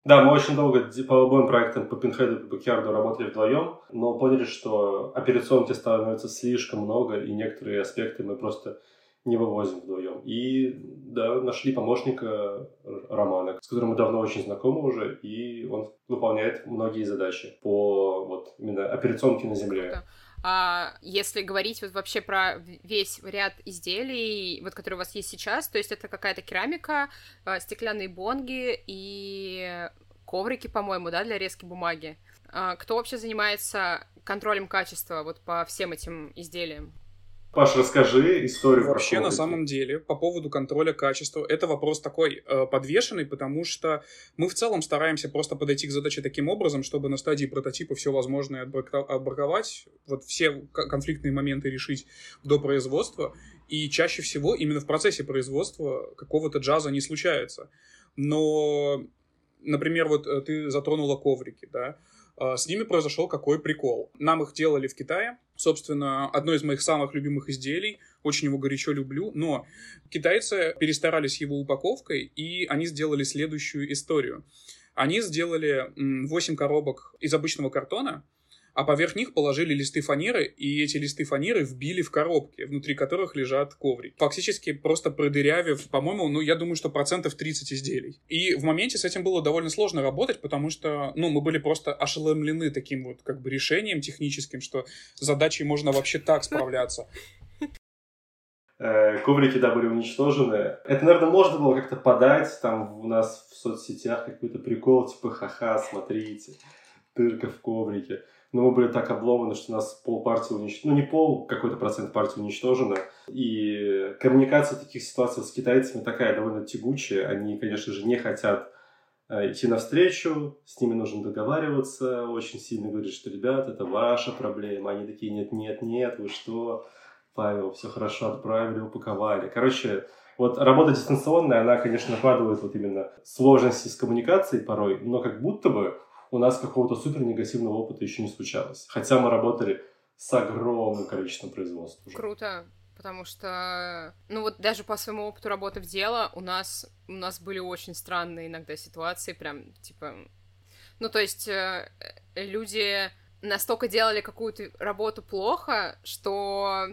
Да, мы очень долго по обоим проектам, по Pinhead и по Backyard работали вдвоем, но поняли, что операционки становится слишком много, и некоторые аспекты мы просто не вывозим вдвоем. И да, нашли помощника Романа, с которым мы давно очень знакомы уже, и он выполняет многие задачи по вот именно операционке на земле. А если говорить вот вообще про весь ряд изделий, вот которые у вас есть сейчас, то есть это какая-то керамика, а, стеклянные бонги и коврики, по-моему, да, для резки бумаги. А, кто вообще занимается контролем качества вот по всем этим изделиям? Паш, расскажи историю Вообще, на самом деле, по поводу контроля качества, это вопрос такой э, подвешенный, потому что мы в целом стараемся просто подойти к задаче таким образом, чтобы на стадии прототипа все возможное отбраковать, вот все конфликтные моменты решить до производства, и чаще всего именно в процессе производства какого-то джаза не случается. Но, например, вот э, ты затронула коврики, да, а, с ними произошел какой прикол. Нам их делали в Китае. Собственно, одно из моих самых любимых изделий. Очень его горячо люблю. Но китайцы перестарались его упаковкой, и они сделали следующую историю. Они сделали 8 коробок из обычного картона, а поверх них положили листы фанеры, и эти листы фанеры вбили в коробки, внутри которых лежат коврики. Фактически просто продырявив, по-моему, ну, я думаю, что процентов 30 изделий. И в моменте с этим было довольно сложно работать, потому что, ну, мы были просто ошеломлены таким вот, как бы, решением техническим, что с задачей можно вообще так справляться э, коврики, да, были уничтожены. Это, наверное, можно было как-то подать, там у нас в соцсетях какой-то прикол, типа, ха-ха, смотрите, дырка в коврике. Но мы были так обломаны, что нас пол партии уничтожено, ну не пол, какой-то процент партии уничтожено. И коммуникация таких ситуациях с китайцами такая довольно тягучая. Они, конечно же, не хотят э, идти навстречу, с ними нужно договариваться, очень сильно говорить, что, ребят, это ваша проблема. Они такие, нет, нет, нет, вы что, Павел, все хорошо отправили, упаковали. Короче, вот работа дистанционная, она, конечно, накладывает вот именно сложности с коммуникацией порой, но как будто бы у нас какого-то супер негативного опыта еще не случалось. Хотя мы работали с огромным количеством производств. Уже. Круто, потому что, ну вот даже по своему опыту работы в дело у нас, у нас были очень странные иногда ситуации, прям, типа, ну то есть э, люди настолько делали какую-то работу плохо, что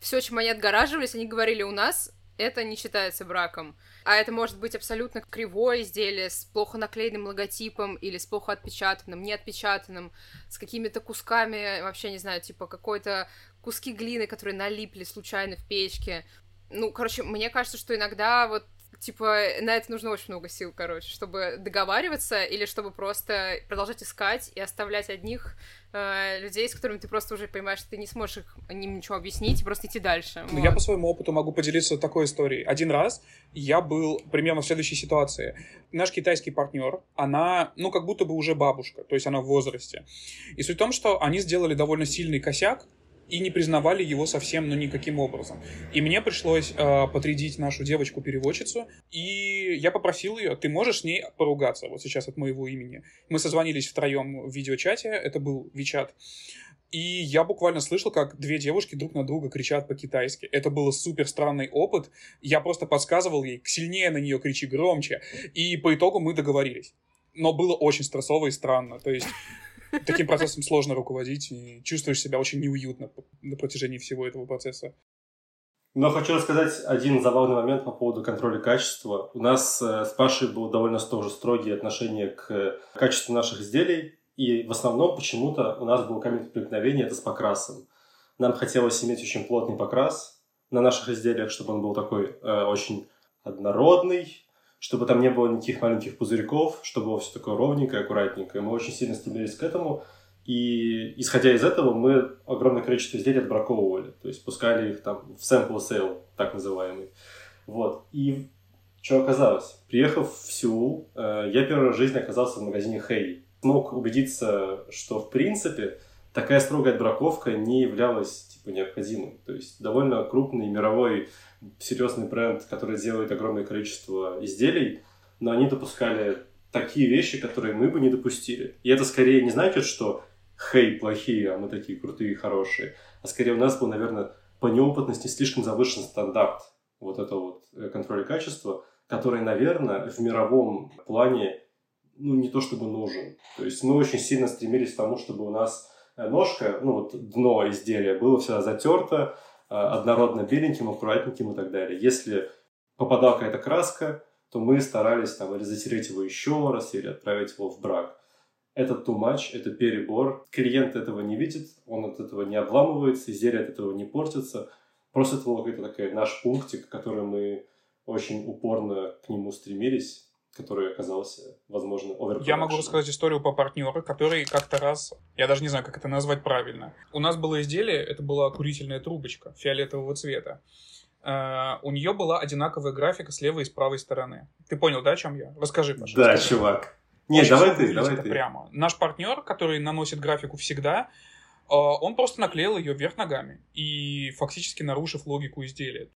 все, чем они отгораживались, они говорили, у нас это не считается браком. А это может быть абсолютно кривое изделие с плохо наклеенным логотипом или с плохо отпечатанным, не отпечатанным, с какими-то кусками, вообще не знаю, типа какой-то куски глины, которые налипли случайно в печке. Ну, короче, мне кажется, что иногда вот типа, на это нужно очень много сил, короче, чтобы договариваться или чтобы просто продолжать искать и оставлять одних э, людей, с которыми ты просто уже понимаешь, что ты не сможешь их, им ничего объяснить и просто идти дальше. Ну, вот. я по своему опыту могу поделиться такой историей. Один раз я был примерно в следующей ситуации. Наш китайский партнер, она, ну, как будто бы уже бабушка, то есть она в возрасте. И суть в том, что они сделали довольно сильный косяк, и не признавали его совсем, ну, никаким образом. И мне пришлось э, подрядить нашу девочку-переводчицу, и я попросил ее, ты можешь с ней поругаться, вот сейчас от моего имени. Мы созвонились втроем в видеочате, это был Вичат, и я буквально слышал, как две девушки друг на друга кричат по-китайски. Это был супер странный опыт. Я просто подсказывал ей, сильнее на нее кричи, громче. И по итогу мы договорились. Но было очень стрессово и странно. То есть таким процессом сложно руководить, и чувствуешь себя очень неуютно на протяжении всего этого процесса. Но хочу рассказать один забавный момент по поводу контроля качества. У нас э, с Пашей было довольно тоже строгие отношения к качеству наших изделий, и в основном почему-то у нас был камень преткновения это с покрасом. Нам хотелось иметь очень плотный покрас на наших изделиях, чтобы он был такой э, очень однородный, чтобы там не было никаких маленьких пузырьков, чтобы было все такое ровненькое, аккуратненькое. Мы очень сильно стремились к этому. И исходя из этого, мы огромное количество изделий отбраковывали. То есть пускали их там в sample sale, так называемый. Вот. И что оказалось? Приехав в Сеул, э, я первый раз в жизни оказался в магазине Хей. Смог убедиться, что в принципе такая строгая отбраковка не являлась типа необходимой. То есть довольно крупный мировой серьезный бренд, который делает огромное количество изделий, но они допускали такие вещи, которые мы бы не допустили. И это скорее не значит, что хей, плохие, а мы такие крутые и хорошие, а скорее у нас был, наверное, по неопытности слишком завышен стандарт вот этого вот э, контроля качества, который, наверное, в мировом плане ну, не то чтобы нужен. То есть мы очень сильно стремились к тому, чтобы у нас ножка, ну вот дно изделия было всегда затерто, а, однородно беленьким, аккуратненьким и так далее. Если попадала какая-то краска, то мы старались там или затереть его еще раз, или отправить его в брак. Это too much, это перебор. Клиент этого не видит, он от этого не обламывается, изделие от этого не портится. Просто это был какой-то такой наш пунктик, который мы очень упорно к нему стремились который оказался, возможно, оверпродакшеном. Я могу рассказать историю по партнеру, который как-то раз, я даже не знаю, как это назвать правильно. У нас было изделие, это была курительная трубочка фиолетового цвета. Uh, у нее была одинаковая графика с левой и с правой стороны. Ты понял, да, о чем я? Расскажи, пожалуйста. Да, чувак. Не, давай ты, давай ты. Прямо. Наш партнер, который наносит графику всегда, uh, он просто наклеил ее вверх ногами и фактически нарушив логику изделия.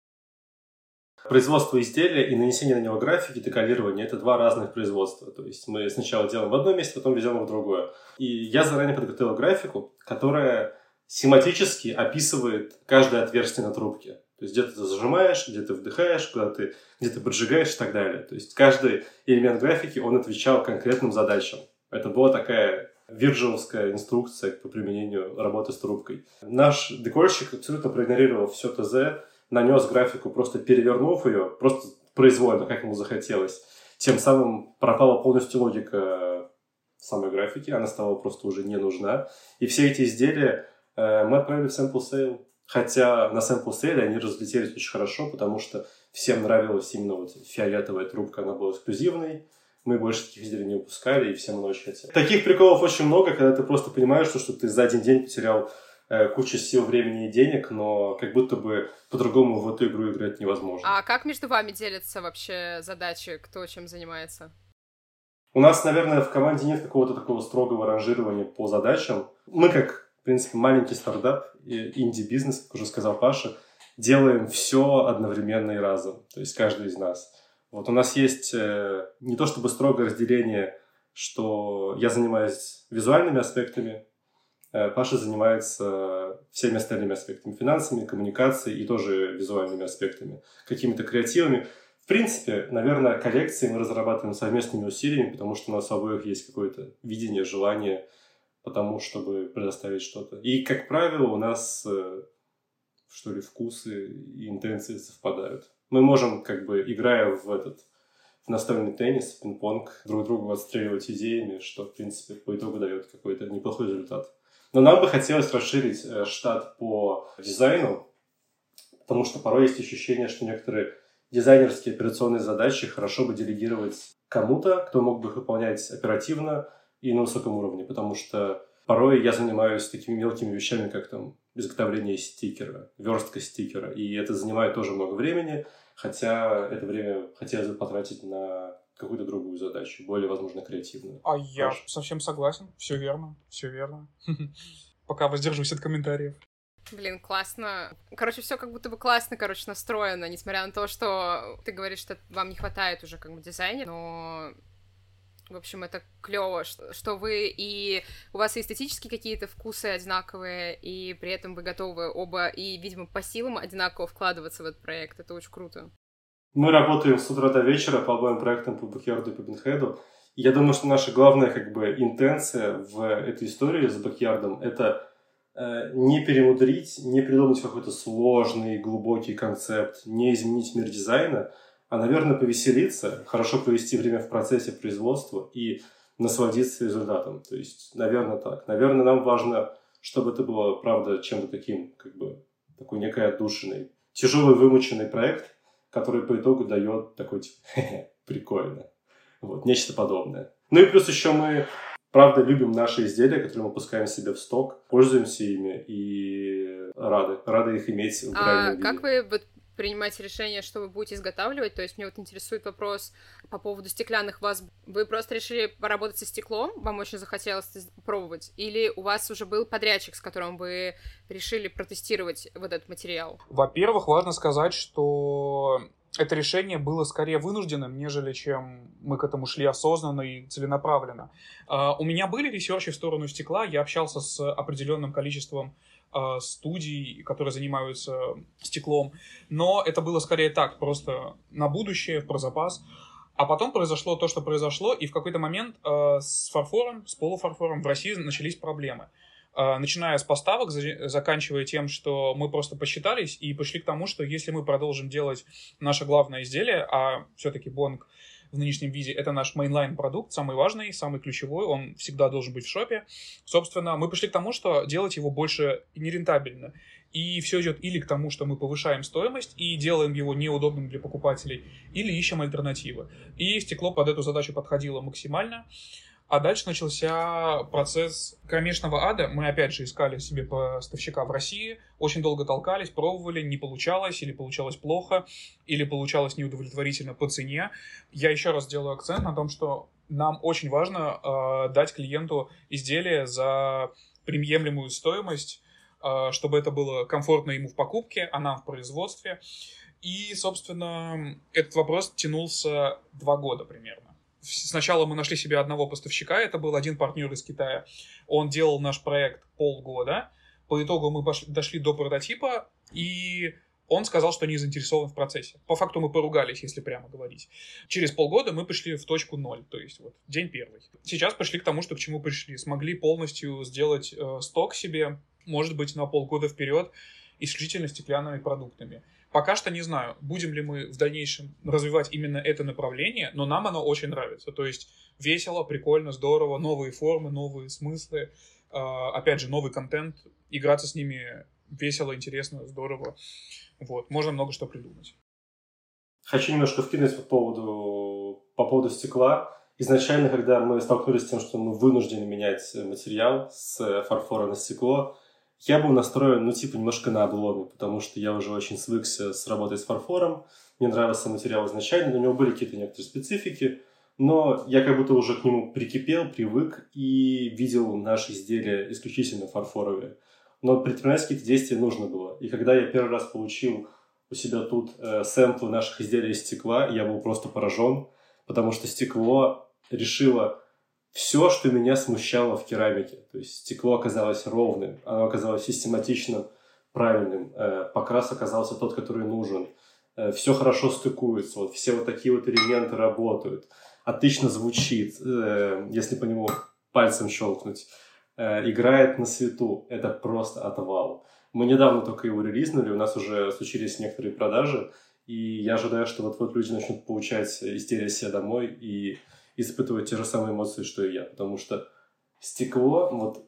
Производство изделия и нанесение на него графики, декалирование – это два разных производства. То есть мы сначала делаем в одном месте, потом везем в другое. И я заранее подготовил графику, которая семантически описывает каждое отверстие на трубке. То есть где ты зажимаешь, где ты вдыхаешь, куда ты, где ты поджигаешь и так далее. То есть каждый элемент графики, он отвечал конкретным задачам. Это была такая вирджиновская инструкция по применению работы с трубкой. Наш декорщик абсолютно проигнорировал все ТЗ, нанес графику, просто перевернув ее, просто произвольно, как ему захотелось. Тем самым пропала полностью логика самой графики, она стала просто уже не нужна. И все эти изделия э, мы отправили в sample sale. Хотя на sample sale они разлетелись очень хорошо, потому что всем нравилась именно вот фиолетовая трубка, она была эксклюзивной. мы больше таких изделий не выпускали, и все мы очень хотели. Таких приколов очень много, когда ты просто понимаешь, что, что ты за один день потерял э, кучу сил, времени и денег, но как будто бы по-другому в эту игру играть невозможно. А как между вами делятся вообще задачи, кто чем занимается? У нас, наверное, в команде нет какого-то такого строгого ранжирования по задачам. Мы, как, в принципе, маленький стартап, инди-бизнес, как уже сказал Паша, делаем все одновременно и разом. То есть каждый из нас. Вот у нас есть э, не то чтобы строгое разделение, что я занимаюсь визуальными аспектами, Паша занимается всеми остальными аспектами, финансами, коммуникацией и тоже визуальными аспектами, какими-то креативами. В принципе, наверное, коллекции мы разрабатываем совместными усилиями, потому что у нас обоих есть какое-то видение, желание потому, чтобы предоставить что-то. И, как правило, у нас, э, что ли, вкусы и интенции совпадают мы можем, как бы, играя в этот в настольный теннис, пинг-понг, друг другу отстреливать идеями, что, в принципе, по итогу дает какой-то неплохой результат. Но нам бы хотелось расширить э, штат по дизайну, потому что порой есть ощущение, что некоторые дизайнерские операционные задачи хорошо бы делегировать кому-то, кто мог бы их выполнять оперативно и на высоком уровне, потому что порой я занимаюсь такими мелкими вещами, как там изготовление стикера, верстка стикера. И это занимает тоже много времени, хотя это время хотелось бы потратить на какую-то другую задачу, более, возможно, креативную. А я Паш? совсем согласен. Все верно, все верно. Пока воздержусь от комментариев. Блин, классно. Короче, все как будто бы классно, короче, настроено, несмотря на то, что ты говоришь, что вам не хватает уже как бы дизайна, но в общем, это клево, что, что вы и у вас и эстетические какие-то вкусы одинаковые, и при этом вы готовы оба и, видимо, по силам одинаково вкладываться в этот проект. Это очень круто. Мы работаем с утра до вечера по обоим проектам по Бэкьярду и по Бинхеду. Я думаю, что наша главная как бы интенция в этой истории с Бэкьярдом – это э, не перемудрить, не придумать какой-то сложный, глубокий концепт, не изменить мир дизайна – а, наверное, повеселиться, хорошо провести время в процессе производства и насладиться результатом. То есть, наверное, так. Наверное, нам важно, чтобы это было, правда, чем-то таким, как бы, такой некой отдушиной. Тяжелый, вымученный проект, который по итогу дает такой, типа, прикольно. Вот, нечто подобное. Ну и плюс еще мы, правда, любим наши изделия, которые мы пускаем себе в сток, пользуемся ими и рады, рады их иметь в а виде. как вы принимать решение, что вы будете изготавливать. То есть мне вот интересует вопрос по поводу стеклянных ваз. Вы просто решили поработать со стеклом, вам очень захотелось попробовать? Или у вас уже был подрядчик, с которым вы решили протестировать вот этот материал? Во-первых, важно сказать, что это решение было скорее вынужденным, нежели чем мы к этому шли осознанно и целенаправленно. Uh, у меня были ресерчи в сторону стекла, я общался с определенным количеством э, студий, которые занимаются стеклом. Но это было скорее так, просто на будущее, про запас. А потом произошло то, что произошло, и в какой-то момент э, с фарфором, с полуфарфором в России начались проблемы. Э, начиная с поставок, за, заканчивая тем, что мы просто посчитались и пришли к тому, что если мы продолжим делать наше главное изделие, а все-таки Бонг в нынешнем виде. Это наш mainline продукт, самый важный, самый ключевой, он всегда должен быть в шопе. Собственно, мы пришли к тому, что делать его больше нерентабельно. И все идет или к тому, что мы повышаем стоимость и делаем его неудобным для покупателей, или ищем альтернативы. И стекло под эту задачу подходило максимально. А дальше начался процесс кромешного ада. Мы опять же искали себе поставщика в России, очень долго толкались, пробовали, не получалось, или получалось плохо, или получалось неудовлетворительно по цене. Я еще раз делаю акцент на том, что нам очень важно э, дать клиенту изделие за приемлемую стоимость, э, чтобы это было комфортно ему в покупке, а нам в производстве. И, собственно, этот вопрос тянулся два года примерно сначала мы нашли себе одного поставщика, это был один партнер из Китая. Он делал наш проект полгода. По итогу мы пошли, дошли до прототипа, и он сказал, что не заинтересован в процессе. По факту мы поругались, если прямо говорить. Через полгода мы пришли в точку ноль, то есть вот день первый. Сейчас пришли к тому, что к чему пришли. Смогли полностью сделать э, сток себе, может быть, на полгода вперед, исключительно стеклянными продуктами. Пока что не знаю, будем ли мы в дальнейшем развивать именно это направление, но нам оно очень нравится. То есть весело, прикольно, здорово, новые формы, новые смыслы, а, опять же, новый контент, играться с ними весело, интересно, здорово. Вот, можно много что придумать. Хочу немножко вкинуть по поводу, по поводу стекла. изначально, когда мы столкнулись с тем, что мы вынуждены менять материал с фарфора на стекло, я был настроен, ну, типа, немножко на обломе, потому что я уже очень свыкся с работой с фарфором, мне нравился материал изначально, у него были какие-то некоторые специфики, но я как будто уже к нему прикипел, привык и видел наши изделия исключительно фарфоровые. Но предпринимать какие-то действия нужно было. И когда я первый раз получил у себя тут э, сэмплы наших изделий из стекла, я был просто поражен, потому что стекло решило все, что меня смущало в керамике. То есть стекло оказалось ровным, оно оказалось систематичным, правильным, э, покрас оказался тот, который нужен. Э, все хорошо стыкуется, вот все вот такие вот элементы работают. Отлично звучит, э, если по нему пальцем щелкнуть. Играет на свету. Это просто отвал. Мы недавно только его релизнули, у нас уже случились некоторые продажи, и я ожидаю, что вот-вот люди начнут получать истерия себе домой и испытывать те же самые эмоции, что и я. Потому что стекло, вот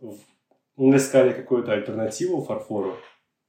мы искали какую-то альтернативу фарфору,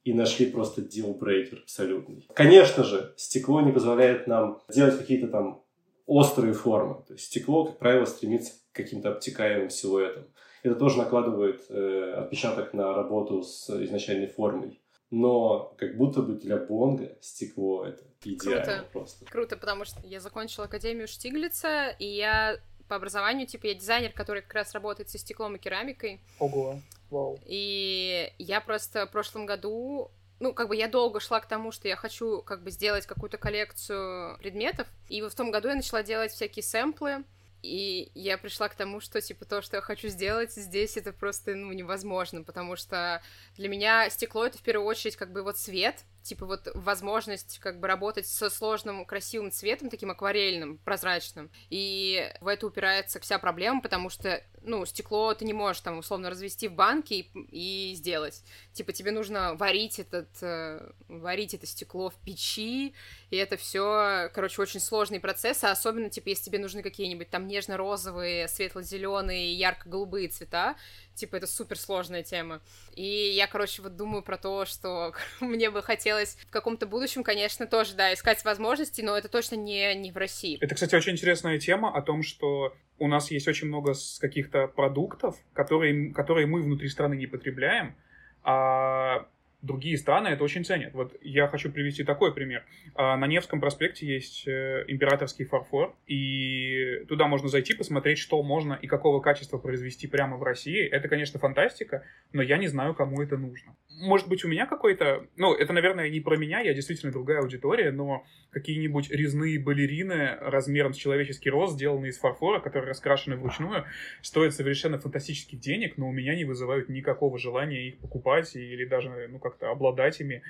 и нашли просто дилбрейкер абсолютный. Конечно же, стекло не позволяет нам делать какие-то там острые формы. То есть стекло, как правило, стремится к каким-то обтекаемым силуэтам. Это тоже накладывает э, отпечаток на работу с изначальной формой. Но как будто бы для Бонга стекло это идеально Круто. просто. Круто, потому что я закончила Академию Штиглица, и я по образованию, типа, я дизайнер, который как раз работает со стеклом и керамикой. Ого, вау. И я просто в прошлом году ну, как бы я долго шла к тому, что я хочу как бы сделать какую-то коллекцию предметов. И в том году я начала делать всякие сэмплы. И я пришла к тому, что, типа, то, что я хочу сделать здесь, это просто, ну, невозможно, потому что для меня стекло — это в первую очередь как бы вот цвет, типа вот возможность как бы работать со сложным красивым цветом, таким акварельным, прозрачным. И в это упирается вся проблема, потому что, ну, стекло ты не можешь там условно развести в банке и, и сделать. Типа тебе нужно варить этот, э, варить это стекло в печи, и это все, короче, очень сложный процесс, а особенно, типа, если тебе нужны какие-нибудь там нежно-розовые, светло-зеленые, ярко-голубые цвета, Типа, это супер сложная тема. И я, короче, вот думаю про то, что мне бы хотелось в каком-то будущем, конечно, тоже, да, искать возможности, но это точно не, не в России. Это, кстати, очень интересная тема о том, что у нас есть очень много каких-то продуктов, которые, которые мы внутри страны не потребляем, а другие страны это очень ценят. Вот я хочу привести такой пример. А, на Невском проспекте есть э, императорский фарфор, и туда можно зайти, посмотреть, что можно и какого качества произвести прямо в России. Это, конечно, фантастика, но я не знаю, кому это нужно. Может быть, у меня какой-то... Ну, это, наверное, не про меня, я действительно другая аудитория, но какие-нибудь резные балерины размером с человеческий рост, сделанные из фарфора, которые раскрашены вручную, стоят совершенно фантастических денег, но у меня не вызывают никакого желания их покупать или даже, ну, как-то обладать ими.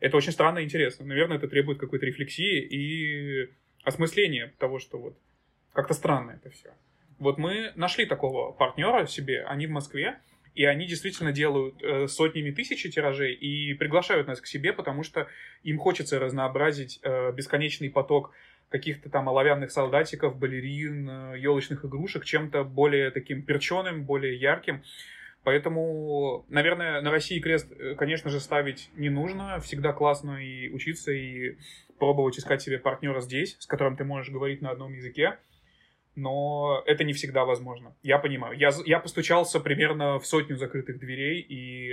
Это очень странно и интересно. Наверное, это требует какой-то рефлексии и осмысления того, что вот как-то странно это все. Вот мы нашли такого партнера себе, они в Москве, и они действительно делают э, сотнями тысяч тиражей и приглашают нас к себе, потому что им хочется разнообразить э, бесконечный поток каких-то там оловянных солдатиков, балерин, э, елочных игрушек чем-то более таким перченым, более ярким. Поэтому, наверное, на России крест, э, конечно же, ставить не нужно. Всегда классно и учиться, и пробовать искать себе партнера здесь, с которым ты можешь говорить на одном языке. Но это не всегда возможно. Я понимаю. Я, я постучался примерно в сотню закрытых дверей, и...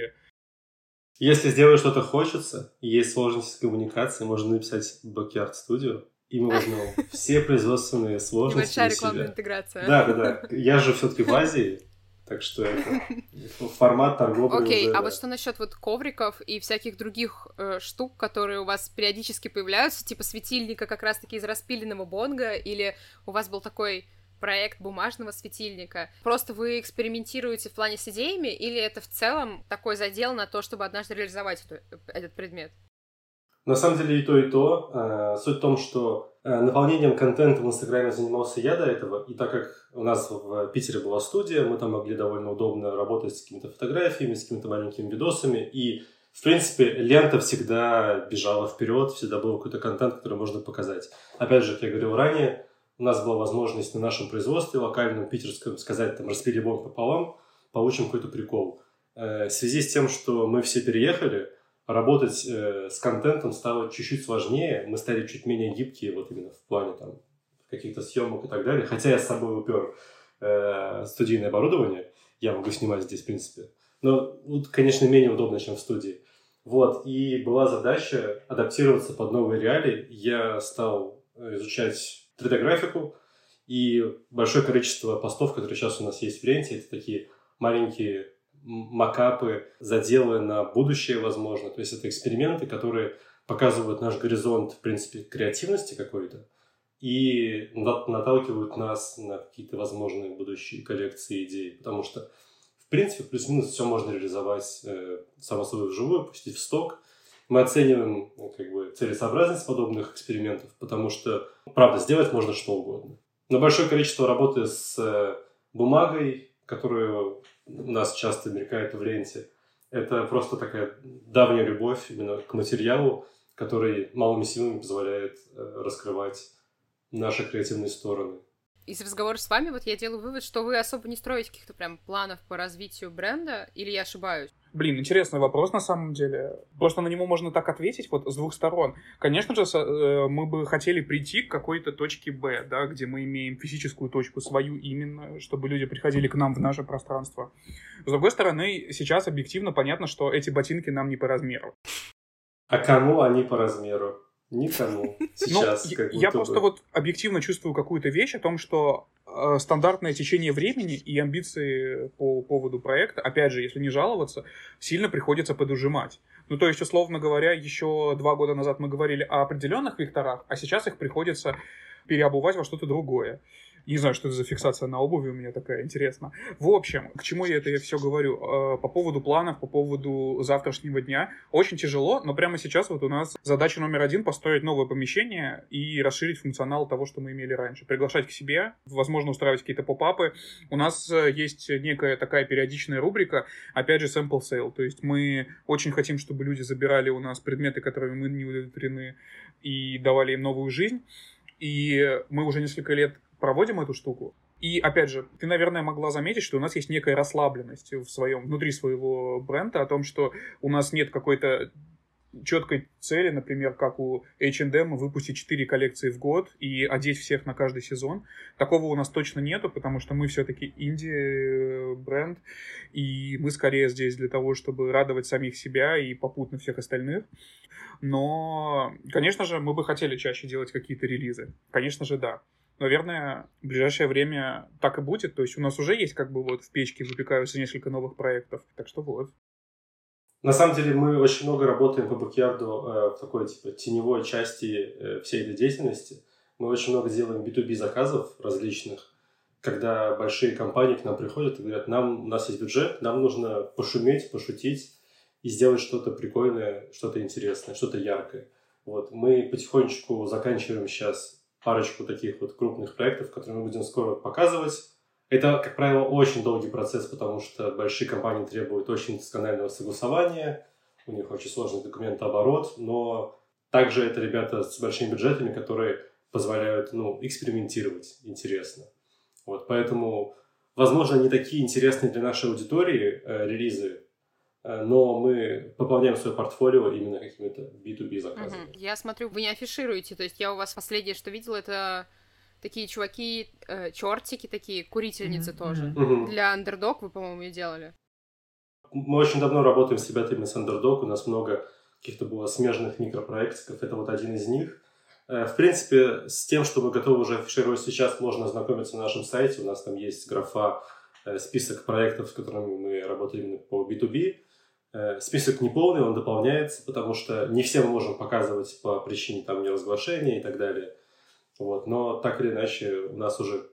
Если сделать что-то хочется, и есть сложности с коммуникацией, можно написать Backyard Studio, и мы возьмем все производственные сложности Небольшая рекламная интеграция. Да, да, да. Я же все-таки в Азии, так что это формат торговли Окей, уже, а да. вот что насчет вот ковриков и всяких других э, штук, которые у вас периодически появляются, типа светильника как раз-таки из распиленного бонга, или у вас был такой проект бумажного светильника. Просто вы экспериментируете в плане с идеями, или это в целом такой задел на то, чтобы однажды реализовать эту, этот предмет? На самом деле и то, и то. Э, Суть в том, что э, наполнением контента в Инстаграме занимался я до этого, и так как у нас в Питере была студия, мы там могли довольно удобно работать с какими-то фотографиями, с какими-то маленькими видосами, и в принципе, лента всегда бежала вперед, всегда был какой-то контент, который можно показать. Опять же, как я говорил ранее, у нас была возможность на нашем производстве локальном, питерском, сказать, там, распили бомб пополам, получим какой-то прикол. Э, В связи с тем, что мы все переехали, работать э, с контентом стало чуть-чуть сложнее, мы стали чуть менее гибкие вот именно в плане там каких-то съемок и так далее. Хотя я с собой упер э, студийное оборудование, я могу снимать здесь, в принципе. Но, вот, конечно, менее удобно, чем в студии. Вот, и была задача адаптироваться под новые реалии. Я стал изучать 3D-графику, и большое количество постов, которые сейчас у нас есть в ленте, это такие маленькие макапы, заделы на будущее, возможно. То есть это эксперименты, которые показывают наш горизонт, в принципе, креативности какой-то и наталкивают нас на какие-то возможные будущие коллекции идей. Потому что, в принципе, плюс-минус все можно реализовать э, само собой вживую, пустить в сток. Мы оцениваем ну, как бы, целесообразность подобных экспериментов, потому что, правда, сделать можно что угодно. Но большое количество работы с э, бумагой, которую у нас часто мелькает в ленте, это просто такая давняя любовь именно к материалу, который малыми силами позволяет э, раскрывать наши креативные стороны. Из разговора с вами вот я делаю вывод, что вы особо не строите каких-то прям планов по развитию бренда, или я ошибаюсь? Блин, интересный вопрос на самом деле. Просто на него можно так ответить вот с двух сторон. Конечно же, э, мы бы хотели прийти к какой-то точке Б, да, где мы имеем физическую точку свою именно, чтобы люди приходили к нам в наше пространство. С другой стороны, сейчас объективно понятно, что эти ботинки нам не по размеру. А кому они по размеру? Никому сейчас. Ну, я просто вот объективно чувствую какую-то вещь о том, что э, стандартное течение времени и амбиции по поводу проекта, опять же, если не жаловаться, сильно приходится подужимать. Ну, то есть, условно говоря, еще два года назад мы говорили о определенных векторах, а сейчас их приходится переобувать во что-то другое. Не знаю, что это за фиксация на обуви у меня такая, интересно. В общем, к чему я это я все говорю? Э, по поводу планов, по поводу завтрашнего дня. Очень тяжело, но прямо сейчас вот у нас задача номер один построить новое помещение и расширить функционал того, что мы имели раньше. Приглашать к себе, возможно, устраивать какие-то поп-апы. У нас э, есть некая такая периодичная рубрика, опять же, sample sale. То есть мы очень хотим, чтобы люди забирали у нас предметы, которыми мы не удовлетворены, и давали им новую жизнь. И мы уже несколько лет проводим эту штуку. И опять же, ты, наверное, могла заметить, что у нас есть некая расслабленность в своем, внутри своего бренда о том, что у нас нет какой-то четкой цели, например, как у H&M, выпустить 4 коллекции в год и одеть всех на каждый сезон. Такого у нас точно нету, потому что мы все-таки инди-бренд, и мы скорее здесь для того, чтобы радовать самих себя и попутно всех остальных. Но, конечно же, мы бы хотели чаще делать какие-то релизы. Конечно же, да наверное, в ближайшее время так и будет. То есть у нас уже есть как бы вот в печке выпекаются несколько новых проектов. Так что вот. На самом деле мы очень много работаем по бэкярду э, в такой типа теневой части э, всей этой деятельности. Мы очень много делаем B2B заказов различных, когда большие компании к нам приходят и говорят, нам, у нас есть бюджет, нам нужно пошуметь, пошутить и сделать что-то прикольное, что-то интересное, что-то яркое. Вот. Мы потихонечку заканчиваем сейчас парочку таких вот крупных проектов, которые мы будем скоро показывать. Это, как правило, очень долгий процесс, потому что большие компании требуют очень досконального согласования, у них очень сложный документооборот, но также это ребята с большими бюджетами, которые позволяют ну, экспериментировать интересно. Вот, поэтому, возможно, не такие интересные для нашей аудитории э, релизы, но мы пополняем свое портфолио именно какими-то B2B заказами. Угу. Я смотрю, вы не афишируете, то есть я у вас последнее, что видела, это такие чуваки, э, чертики такие, курительницы mm-hmm. тоже. Mm-hmm. Для Underdog вы, по-моему, делали. Мы очень давно работаем с ребятами с Underdog, у нас много каких-то было смежных микропроектиков, это вот один из них. Э, в принципе, с тем, что мы готовы уже афишировать сейчас, можно ознакомиться на нашем сайте. У нас там есть графа, э, список проектов, с которыми мы работаем именно по B2B. Э, список не полный, он дополняется, потому что не все мы можем показывать по причине там неразглашения и так далее. Вот. Но так или иначе у нас уже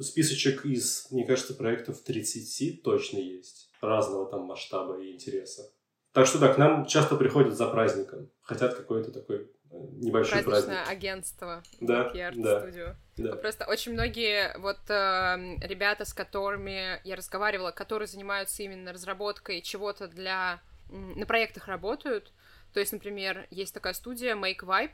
списочек из, мне кажется, проектов 30 точно есть. Разного там масштаба и интереса. Так что да, к нам часто приходят за праздником. Хотят какой-то такой небольшой Праздничное праздник. агентство. Да, да, Studio. да. Просто очень многие вот э, ребята, с которыми я разговаривала, которые занимаются именно разработкой чего-то для... на проектах работают. То есть, например, есть такая студия Make Vibe,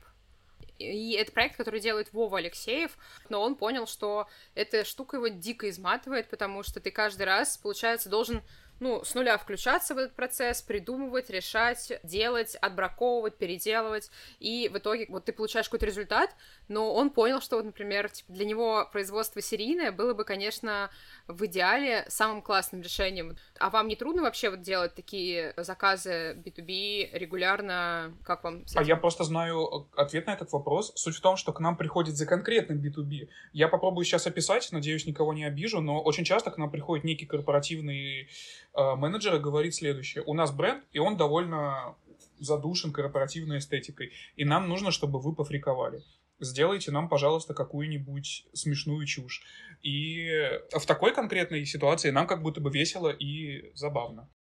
и это проект, который делает Вова Алексеев, но он понял, что эта штука его дико изматывает, потому что ты каждый раз, получается, должен ну, с нуля включаться в этот процесс, придумывать, решать, делать, отбраковывать, переделывать, и в итоге вот ты получаешь какой-то результат, но он понял, что, вот, например, типа, для него производство серийное было бы, конечно, в идеале самым классным решением. А вам не трудно вообще вот делать такие заказы B2B регулярно? Как вам? А я просто знаю ответ на этот вопрос. Суть в том, что к нам приходит за конкретным B2B. Я попробую сейчас описать, надеюсь, никого не обижу, но очень часто к нам приходит некий корпоративный э, менеджер и говорит следующее. У нас бренд, и он довольно задушен корпоративной эстетикой, и нам нужно, чтобы вы пофриковали сделайте нам, пожалуйста, какую-нибудь смешную чушь. И в такой конкретной ситуации нам как будто бы весело и забавно.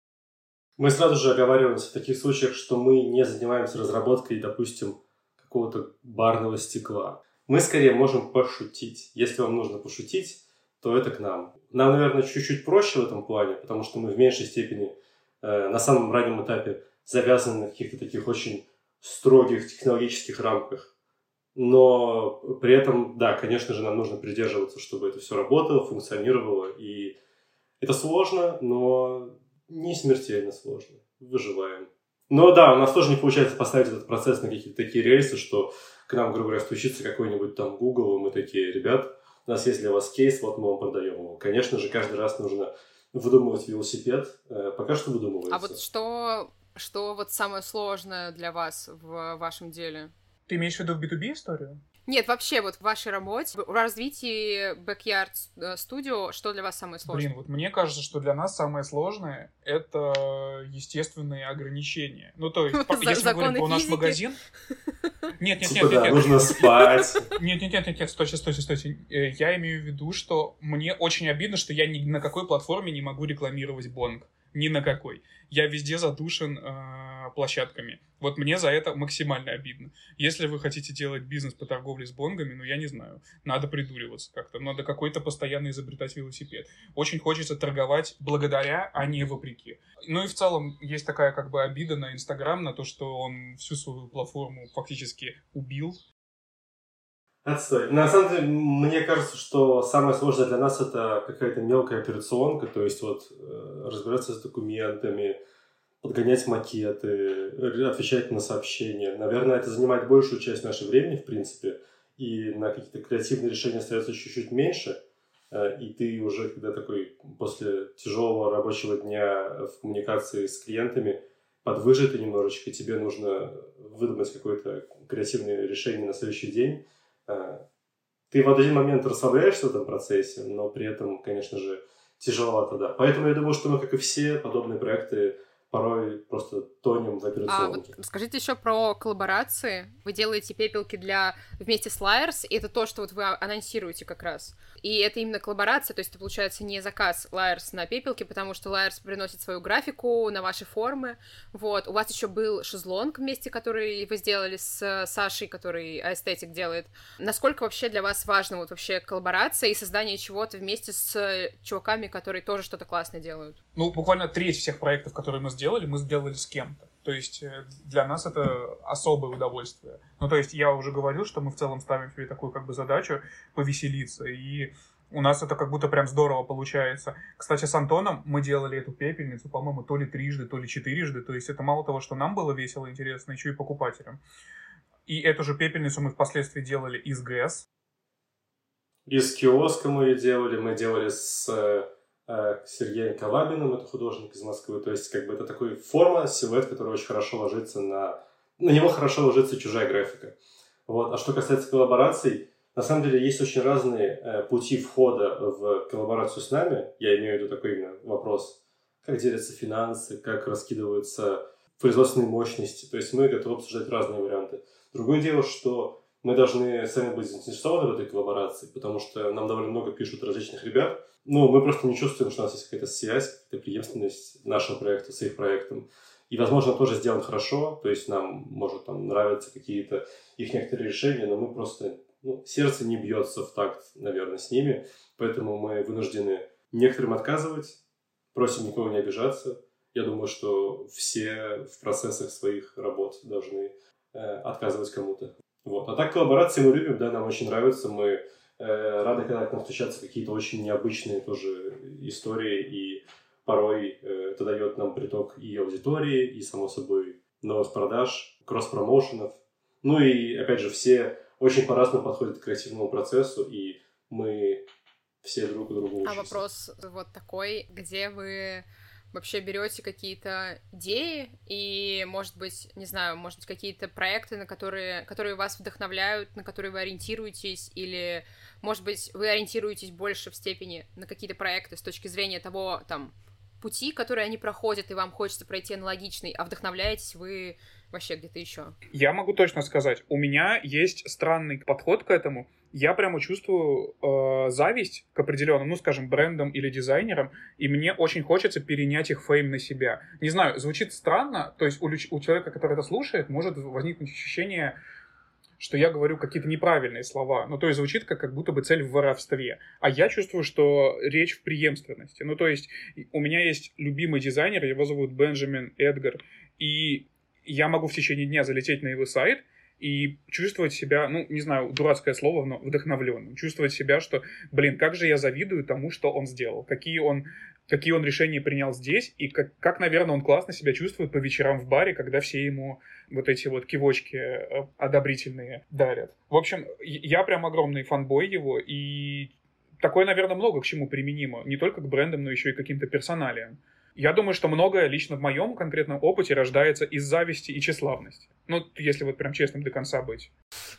Мы сразу же оговариваемся в таких случаях, что мы не занимаемся разработкой, допустим, какого-то барного стекла. Мы скорее можем пошутить. Если вам нужно пошутить, то это к нам. Нам, наверное, чуть-чуть проще в этом плане, потому что мы в меньшей степени э, на самом раннем этапе завязаны на каких-то таких очень строгих технологических рамках. Но при этом, да, конечно же, нам нужно придерживаться, чтобы это все работало, функционировало. И это сложно, но не смертельно сложно. Выживаем. Но да, у нас тоже не получается поставить этот процесс на какие-то такие рельсы, что к нам, грубо говоря, стучится какой-нибудь там Google, и мы такие, ребят, у нас есть для вас кейс, вот мы вам продаем его. Конечно же, каждый раз нужно выдумывать велосипед. Э, пока что выдумывается. А вот что, что вот самое сложное для вас в вашем деле? Ты имеешь в виду в B2B историю? Нет, вообще вот в вашей работе, в развитии Backyard Studio, что для вас самое сложное? Блин, вот мне кажется, что для нас самое сложное — это естественные ограничения. Ну, то есть, если мы говорим про наш магазин... Нет, нет, типа, нет, нет, нужно спать. Нет, нет, нет, нет, нет, стойте, стойте, стойте. Э, я имею в виду, что мне очень обидно, что я ни на какой платформе не могу рекламировать Бонг ни на какой. Я везде задушен э, площадками. Вот мне за это максимально обидно. Если вы хотите делать бизнес по торговле с бонгами, ну я не знаю, надо придуриваться как-то, надо какой-то постоянно изобретать велосипед. Очень хочется торговать благодаря, а не вопреки. Ну и в целом есть такая как бы обида на Инстаграм, на то, что он всю свою платформу фактически убил, Отстой. На самом деле, мне кажется, что самое сложное для нас это какая-то мелкая операционка, то есть вот э, разбираться с документами, подгонять макеты, отвечать на сообщения. Наверное, это занимает большую часть нашего времени, в принципе, и на какие-то креативные решения остается чуть-чуть меньше. Э, и ты уже, когда такой после тяжелого рабочего дня в коммуникации с клиентами, подвыжатый немножечко, тебе нужно выдумать какое-то креативное решение на следующий день, ты в один момент расслабляешься в этом процессе, но при этом, конечно же, тяжеловато, да. Поэтому я думаю, что мы, как и все подобные проекты, порой просто тонем в операционке. А вот скажите еще про коллаборации. Вы делаете пепелки для вместе с Liars, и это то, что вот вы анонсируете как раз. И это именно коллаборация, то есть это получается не заказ Liars на пепелки, потому что Liars приносит свою графику на ваши формы. Вот. У вас еще был шезлонг вместе, который вы сделали с Сашей, который эстетик делает. Насколько вообще для вас важно вот вообще коллаборация и создание чего-то вместе с чуваками, которые тоже что-то классное делают? Ну, буквально треть всех проектов, которые мы сделали, мы сделали с кем-то. То есть э, для нас это особое удовольствие. Ну, то есть я уже говорил, что мы в целом ставим себе такую как бы задачу повеселиться. И у нас это как будто прям здорово получается. Кстати, с Антоном мы делали эту пепельницу, по-моему, то ли трижды, то ли четырежды. То есть это мало того, что нам было весело интересно, еще и покупателям. И эту же пепельницу мы впоследствии делали из ГЭС. Из киоска мы ее делали, мы делали с э, Э, Сергеем Калабиным, это художник из Москвы. То есть, как бы это такой форма, силуэт, который очень хорошо ложится на... На него хорошо ложится чужая графика. Вот. А что касается коллабораций, на самом деле есть очень разные э, пути входа в коллаборацию с нами. Я имею в виду такой именно вопрос, как делятся финансы, как раскидываются производственные мощности. То есть мы готовы обсуждать разные варианты. Другое дело, что мы должны сами быть заинтересованы в этой коллаборации, потому что нам довольно много пишут различных ребят, ну, мы просто не чувствуем, что у нас есть какая-то связь, какая-то преемственность нашего проекта с их проектом. И, возможно, тоже сделан хорошо, то есть нам, может, там нравятся какие-то их некоторые решения, но мы просто, ну, сердце не бьется в такт, наверное, с ними, поэтому мы вынуждены некоторым отказывать, просим никого не обижаться. Я думаю, что все в процессах своих работ должны э, отказывать кому-то. Вот. А так коллаборации мы любим, да, нам очень нравится, мы Э, рады, когда к нам встречаются какие-то очень необычные тоже истории и порой э, это дает нам приток и аудитории, и, само собой, новых продаж, кросс-промоушенов. Ну и, опять же, все очень по-разному подходят к креативному процессу, и мы все друг у друга учимся. А вопрос вот такой, где вы вообще берете какие-то идеи и, может быть, не знаю, может быть, какие-то проекты, на которые, которые вас вдохновляют, на которые вы ориентируетесь, или, может быть, вы ориентируетесь больше в степени на какие-то проекты с точки зрения того, там, пути, которые они проходят, и вам хочется пройти аналогичный, а вдохновляетесь вы вообще где-то еще? Я могу точно сказать, у меня есть странный подход к этому я прямо чувствую э, зависть к определенным, ну, скажем, брендам или дизайнерам, и мне очень хочется перенять их фейм на себя. Не знаю, звучит странно, то есть у, у человека, который это слушает, может возникнуть ощущение, что я говорю какие-то неправильные слова. Ну, то есть звучит как, как будто бы цель в воровстве. А я чувствую, что речь в преемственности. Ну, то есть у меня есть любимый дизайнер, его зовут Бенджамин Эдгар, и я могу в течение дня залететь на его сайт — и чувствовать себя, ну, не знаю, дурацкое слово, но вдохновленным. Чувствовать себя, что, блин, как же я завидую тому, что он сделал, какие он какие он решения принял здесь, и как, как, наверное, он классно себя чувствует по вечерам в баре, когда все ему вот эти вот кивочки э, одобрительные дарят. В общем, я прям огромный фанбой его, и такое, наверное, много к чему применимо. Не только к брендам, но еще и к каким-то персоналиям. Я думаю, что многое лично в моем конкретном опыте рождается из зависти и тщеславности. Ну, если вот прям честным до конца быть.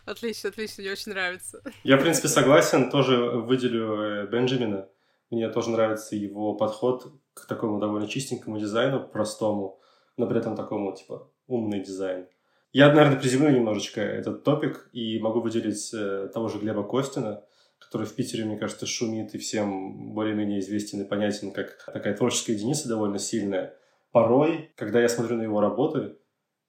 Отлично, отлично, мне очень нравится. Я, в принципе, согласен, тоже выделю э, Бенджамина. Мне тоже нравится его подход к такому довольно чистенькому дизайну, простому, но при этом такому, типа, умный дизайн. Я, наверное, приземлю немножечко этот топик и могу выделить э, того же Глеба Костина – который в Питере, мне кажется, шумит и всем более-менее известен и понятен как такая творческая единица довольно сильная. Порой, когда я смотрю на его работы,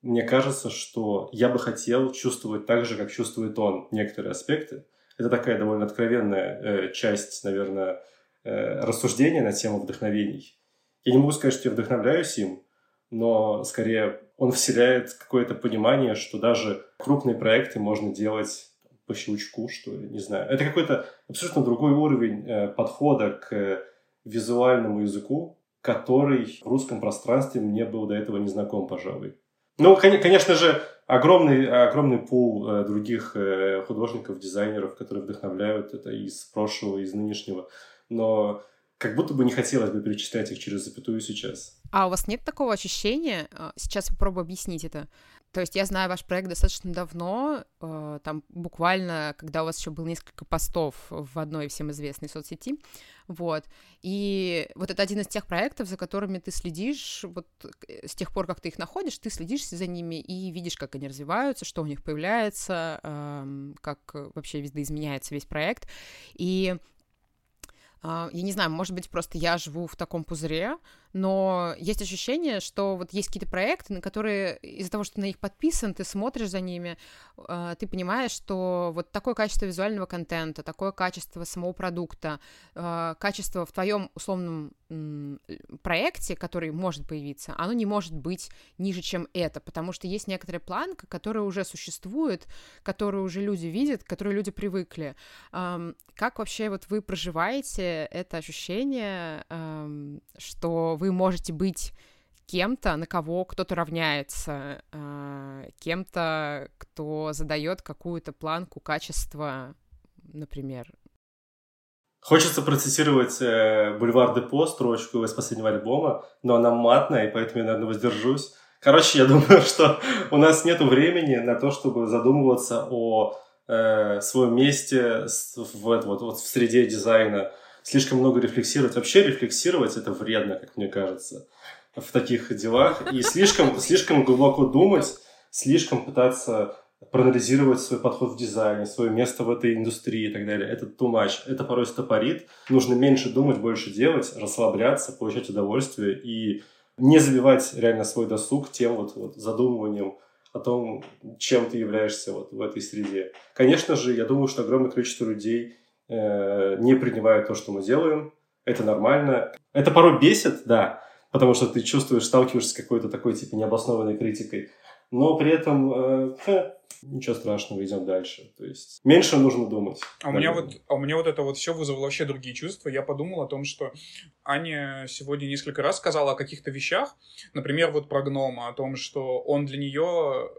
мне кажется, что я бы хотел чувствовать так же, как чувствует он некоторые аспекты. Это такая довольно откровенная э, часть, наверное, э, рассуждения на тему вдохновений. Я не могу сказать, что я вдохновляюсь им, но скорее он вселяет какое-то понимание, что даже крупные проекты можно делать по щелчку, что ли, не знаю. Это какой-то абсолютно другой уровень э, подхода к визуальному языку, который в русском пространстве мне был до этого не знаком, пожалуй. Ну, конечно же, огромный, огромный пул э, других э, художников, дизайнеров, которые вдохновляют это из прошлого, из нынешнего. Но как будто бы не хотелось бы перечислять их через запятую сейчас. А у вас нет такого ощущения, э, сейчас попробую объяснить это, то есть я знаю ваш проект достаточно давно, э, там буквально, когда у вас еще было несколько постов в одной всем известной соцсети, вот, и вот это один из тех проектов, за которыми ты следишь, вот с тех пор, как ты их находишь, ты следишь за ними и видишь, как они развиваются, что у них появляется, э, как вообще видоизменяется весь проект, и а, я не знаю, может быть, просто я живу в таком пузыре, но есть ощущение, что вот есть какие-то проекты, на которые из-за того, что на них подписан, ты смотришь за ними, а, ты понимаешь, что вот такое качество визуального контента, такое качество самого продукта, а, качество в твоем условном проекте, который может появиться, оно не может быть ниже, чем это, потому что есть некоторая планка, которая уже существует, которую уже люди видят, к которой люди привыкли. Как вообще вот вы проживаете это ощущение, что вы вы можете быть кем-то, на кого кто-то равняется, э, кем-то, кто задает какую-то планку качества, например. Хочется процитировать э, «Бульвар Депо», строчку из последнего альбома, но она матная, и поэтому я, наверное, воздержусь. Короче, я думаю, что у нас нет времени на то, чтобы задумываться о э, своем месте в, вот, вот, в среде дизайна, слишком много рефлексировать. Вообще рефлексировать это вредно, как мне кажется, в таких делах. И слишком, слишком глубоко думать, слишком пытаться проанализировать свой подход в дизайне, свое место в этой индустрии и так далее. Это too much. Это порой стопорит. Нужно меньше думать, больше делать, расслабляться, получать удовольствие и не забивать реально свой досуг тем вот, вот задумыванием о том, чем ты являешься вот в этой среде. Конечно же, я думаю, что огромное количество людей не принимают то, что мы делаем. Это нормально. Это порой бесит, да, потому что ты чувствуешь, сталкиваешься с какой-то такой, типа, необоснованной критикой. Но при этом э, ничего страшного, идем дальше. То есть меньше нужно думать. А у, меня вот, а у меня вот это вот все вызвало вообще другие чувства. Я подумал о том, что Аня сегодня несколько раз сказала о каких-то вещах, например, вот про гнома, о том, что он для нее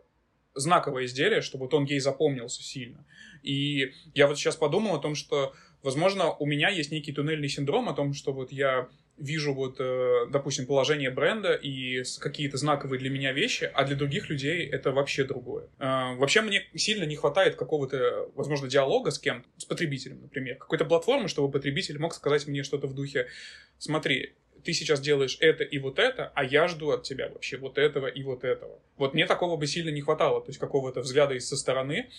знаковое изделие, чтобы вот он ей запомнился сильно. И я вот сейчас подумал о том, что, возможно, у меня есть некий туннельный синдром о том, что вот я вижу вот, э, допустим, положение бренда и какие-то знаковые для меня вещи, а для других людей это вообще другое. Э, вообще мне сильно не хватает какого-то, возможно, диалога с кем с потребителем, например, какой-то платформы, чтобы потребитель мог сказать мне что-то в духе, смотри, ты сейчас делаешь это и вот это, а я жду от тебя вообще вот этого и вот этого. Вот мне такого бы сильно не хватало, то есть какого-то взгляда со стороны.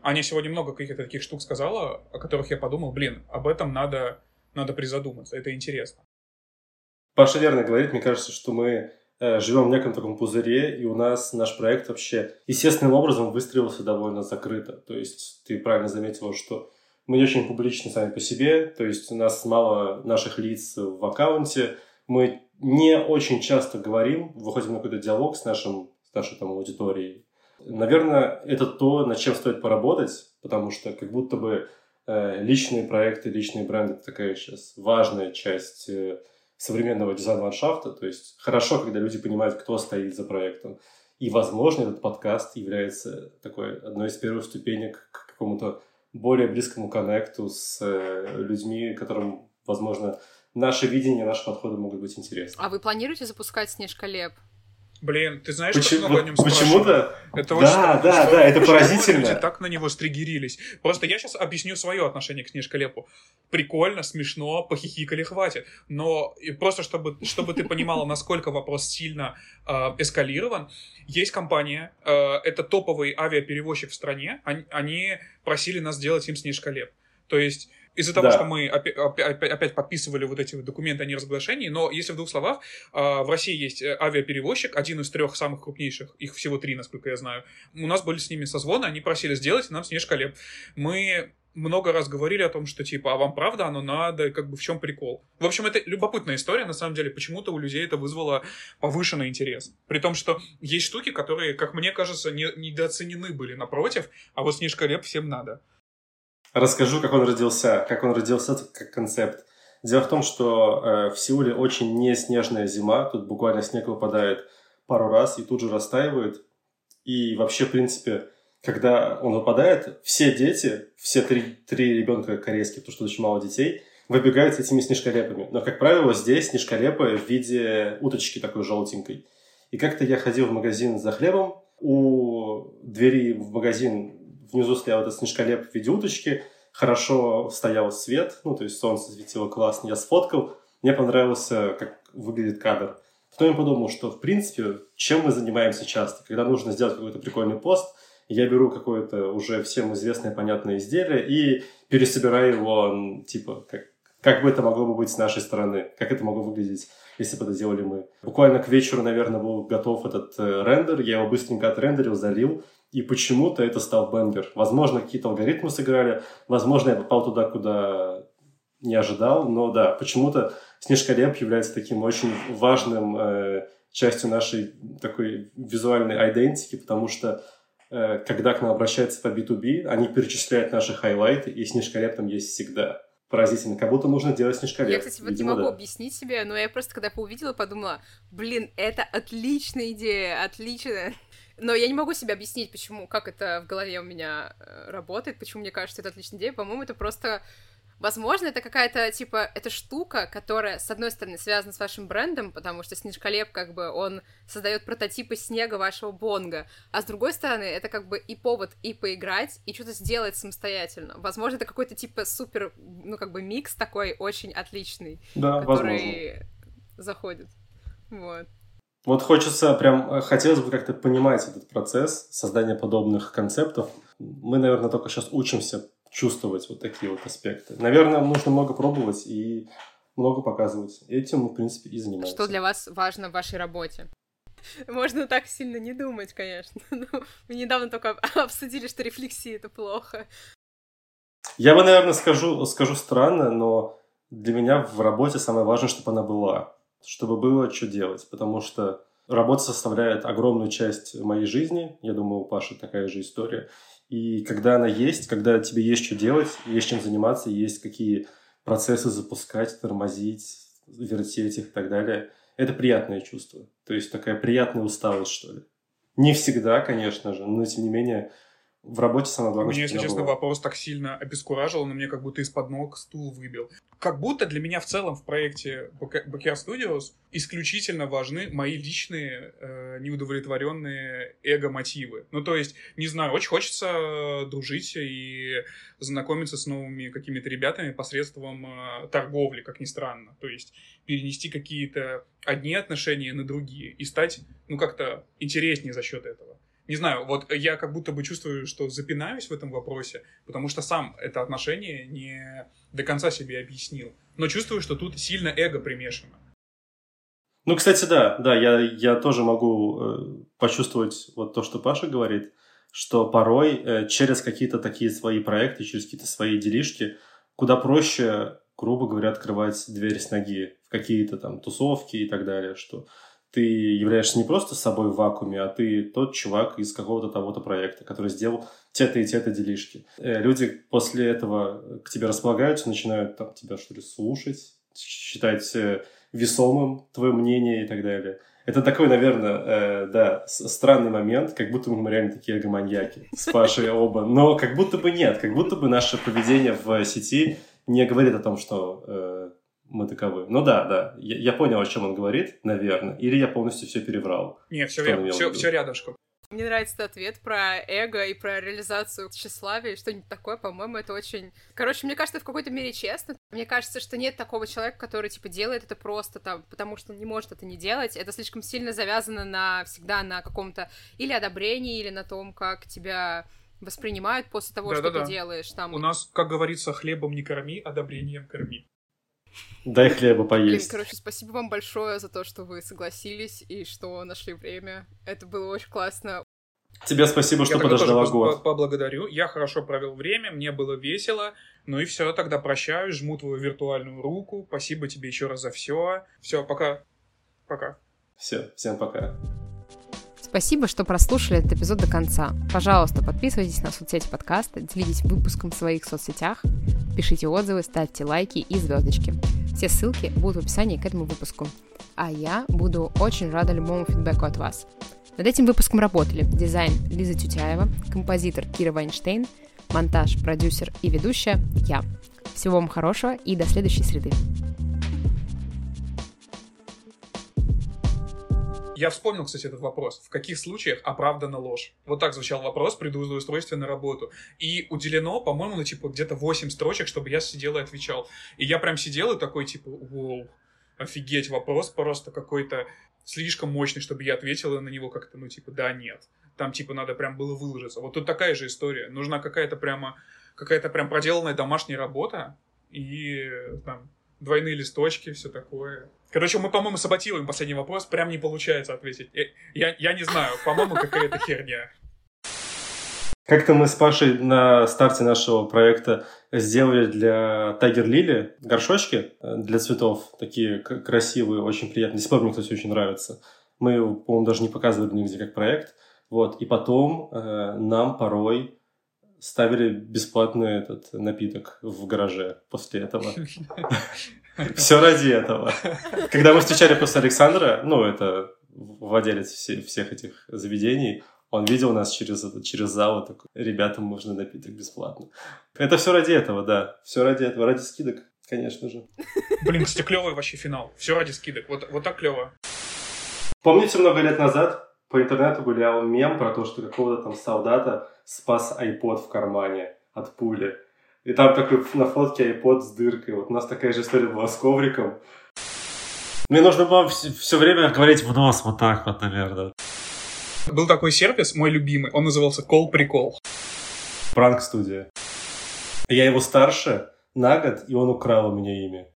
Аня сегодня много каких-то таких штук сказала, о которых я подумал, блин, об этом надо, надо призадуматься, это интересно. Паша верно говорит, мне кажется, что мы э, живем в неком таком пузыре, и у нас наш проект вообще естественным образом выстрелился довольно закрыто. То есть ты правильно заметила, что мы не очень публичны сами по себе, то есть у нас мало наших лиц в аккаунте, мы не очень часто говорим, выходим на какой-то диалог с, нашим, с нашей там, аудиторией. Наверное, это то, над чем стоит поработать, потому что как будто бы э, личные проекты, личные бренды – такая сейчас важная часть э, современного дизайн-ландшафта. То есть хорошо, когда люди понимают, кто стоит за проектом. И, возможно, этот подкаст является такой одной из первых ступенек к какому-то более близкому коннекту с э, людьми, которым, возможно, наше видение, наши подходы могут быть интересны. А вы планируете запускать Снежка Леп? Блин, ты знаешь, Почему, как много о нем Почему-то? Это да, очень, да, что, да, это поразительно. поразительно. Люди так на него стригерились. Просто я сейчас объясню свое отношение к Снежколепу. Прикольно, смешно, похихикали, хватит. Но просто, чтобы, чтобы ты понимала, насколько вопрос сильно э, эскалирован, есть компания, э, это топовый авиаперевозчик в стране, они, они просили нас сделать им Снежколеп. То есть из-за того, да. что мы опять, опять подписывали вот эти документы о неразглашении, но если в двух словах, а, в России есть э, авиаперевозчик, один из трех самых крупнейших, их всего три, насколько я знаю. У нас были с ними созвоны, они просили сделать нам снежколеп. Мы много раз говорили о том, что типа, а вам правда оно надо, как бы в чем прикол. В общем, это любопытная история, на самом деле, почему-то у людей это вызвало повышенный интерес. При том, что есть штуки, которые, как мне кажется, не, недооценены были напротив, а вот снежколеп всем надо. Расскажу, как он родился, как он родился как концепт. Дело в том, что э, в Сеуле очень не снежная зима, тут буквально снег выпадает пару раз и тут же растаивает. И вообще, в принципе, когда он выпадает, все дети, все три, три ребенка корейские, потому что очень мало детей, выбегают с этими снежколепами. Но, как правило, здесь снежколепы в виде уточки такой желтенькой. И как-то я ходил в магазин за хлебом, у двери в магазин внизу стоял этот снежколеп в виде уточки, хорошо стоял свет, ну, то есть солнце светило классно, я сфоткал, мне понравился, как выглядит кадр. Потом я подумал, что, в принципе, чем мы занимаемся часто? Когда нужно сделать какой-то прикольный пост, я беру какое-то уже всем известное, понятное изделие и пересобираю его, типа, как, как бы это могло бы быть с нашей стороны, как это могло выглядеть, если бы это делали мы. Буквально к вечеру, наверное, был готов этот э, рендер, я его быстренько отрендерил, залил, и почему-то это стал бенгер. Возможно, какие-то алгоритмы сыграли, возможно, я попал туда, куда не ожидал, но да, почему-то Снежколеп является таким очень важным э, частью нашей такой визуальной идентики, потому что э, когда к нам обращаются по B2B, они перечисляют наши хайлайты, и Снежколеп там есть всегда. Поразительно, как будто нужно делать снежколеп. Я, кстати, вот Видимо, не могу да. объяснить себе, но я просто когда увидела, подумала, блин, это отличная идея, отличная. Но я не могу себе объяснить, почему, как это в голове у меня э, работает, почему мне кажется, это отличная идея. По-моему, это просто... Возможно, это какая-то, типа, эта штука, которая, с одной стороны, связана с вашим брендом, потому что Снежколеп, как бы, он создает прототипы снега вашего бонга, а с другой стороны, это как бы и повод и поиграть, и что-то сделать самостоятельно. Возможно, это какой-то, типа, супер, ну, как бы, микс такой очень отличный, да, который возможно. заходит. Вот. Вот хочется прям, э, хотелось бы как-то понимать этот процесс создания подобных концептов. Мы, наверное, только сейчас учимся чувствовать вот такие вот аспекты. Наверное, нужно много пробовать и много показывать. Этим мы, в принципе, и занимаемся. Что для вас важно в вашей работе? Можно так сильно не думать, конечно. Но мы недавно только обсудили, что рефлексия — это плохо. Я бы, наверное, скажу, скажу странно, но для меня в работе самое важное, чтобы она была чтобы было что делать. Потому что Работа составляет огромную часть моей жизни. Я думаю, у Паши такая же история. И когда она есть, когда тебе есть что делать, есть чем заниматься, есть какие процессы запускать, тормозить, вертеть их и так далее, это приятное чувство. То есть такая приятная усталость, что ли. Не всегда, конечно же, но тем не менее в работе самое главное. Меня, если честно, было. вопрос так сильно обескуражил, но мне как будто из-под ног стул выбил. Как будто для меня в целом в проекте Backyard Studios исключительно важны мои личные э, неудовлетворенные эго-мотивы. Ну, то есть, не знаю, очень хочется дружить и знакомиться с новыми какими-то ребятами посредством э, торговли, как ни странно. То есть, перенести какие-то одни отношения на другие и стать, ну, как-то интереснее за счет этого не знаю, вот я как будто бы чувствую, что запинаюсь в этом вопросе, потому что сам это отношение не до конца себе объяснил. Но чувствую, что тут сильно эго примешано. Ну, кстати, да, да, я, я тоже могу э, почувствовать вот то, что Паша говорит, что порой э, через какие-то такие свои проекты, через какие-то свои делишки, куда проще, грубо говоря, открывать дверь с ноги в какие-то там тусовки и так далее, что ты являешься не просто собой в вакууме, а ты тот чувак из какого-то того-то проекта, который сделал те-то и те-то делишки. Э, люди после этого к тебе располагаются, начинают там, тебя, что ли, слушать, считать э, весомым твое мнение и так далее. Это такой, наверное, э, да, странный момент, как будто мы реально такие гоманьяки с Пашей оба. Но как будто бы нет, как будто бы наше поведение в сети не говорит о том, что э, мы таковы. Ну да, да, я, я понял, о чем он говорит, наверное. Или я полностью все переврал. Не, все, верно, все, все рядышком. Мне нравится этот ответ про эго и про реализацию тщеславия, что-нибудь такое, по-моему, это очень... Короче, мне кажется, в какой-то мере честно. Мне кажется, что нет такого человека, который, типа, делает это просто там, потому что он не может это не делать. Это слишком сильно завязано на всегда на каком-то или одобрении, или на том, как тебя воспринимают после того, да, что да, ты да. делаешь. Там... У нас, как говорится, хлебом не корми, одобрением корми. Дай хлеба поесть. Блин, короче, спасибо вам большое за то, что вы согласились и что нашли время. Это было очень классно. Тебе спасибо, что я подождала год. Поблагодарю. Я хорошо провел время, мне было весело. Ну и все, тогда прощаюсь, жму твою виртуальную руку. Спасибо тебе еще раз за все. Все, пока. Пока. Все, всем пока. Спасибо, что прослушали этот эпизод до конца. Пожалуйста, подписывайтесь на соцсети подкаста, делитесь выпуском в своих соцсетях, пишите отзывы, ставьте лайки и звездочки. Все ссылки будут в описании к этому выпуску. А я буду очень рада любому фидбэку от вас. Над этим выпуском работали дизайн Лиза Тютяева, композитор Кира Вайнштейн, монтаж, продюсер и ведущая я. Всего вам хорошего и до следующей среды. Я вспомнил, кстати, этот вопрос. В каких случаях оправдана ложь? Вот так звучал вопрос при устройстве на работу. И уделено, по-моему, ну, типа, где-то 8 строчек, чтобы я сидел и отвечал. И я прям сидел и такой, типа, воу, офигеть, вопрос просто какой-то слишком мощный, чтобы я ответил на него как-то, ну, типа, да, нет. Там, типа, надо прям было выложиться. Вот тут такая же история. Нужна какая-то прямо, какая-то прям проделанная домашняя работа, и там двойные листочки, все такое. Короче, мы, по-моему, саботируем последний вопрос, прям не получается ответить. Я, я, я не знаю, по-моему, какая-то херня. Как-то мы с Пашей на старте нашего проекта сделали для Тайгер Лили горшочки э, для цветов, такие красивые, очень приятные. До сих пор мне, кстати, очень нравится. Мы его, по-моему, даже не показывали нигде как проект. Вот. И потом э, нам порой ставили бесплатный этот напиток в гараже после этого. Все ради этого. Когда мы встречали после Александра, ну, это владелец всех этих заведений, он видел нас через, через зал такой, ребятам можно напиток бесплатно. Это все ради этого, да. Все ради этого, ради скидок, конечно же. Блин, кстати, клевый вообще финал. Все ради скидок. Вот, вот так клево. Помните, много лет назад по интернету гулял мем про то, что какого-то там солдата спас iPod в кармане от пули. И там такой на фотке iPod с дыркой. Вот у нас такая же история была с ковриком. Мне нужно было все, все время говорить в нос вот так вот, наверное. Был такой сервис, мой любимый, он назывался Call Pricol. Пранк студия. Я его старше на год, и он украл у меня имя.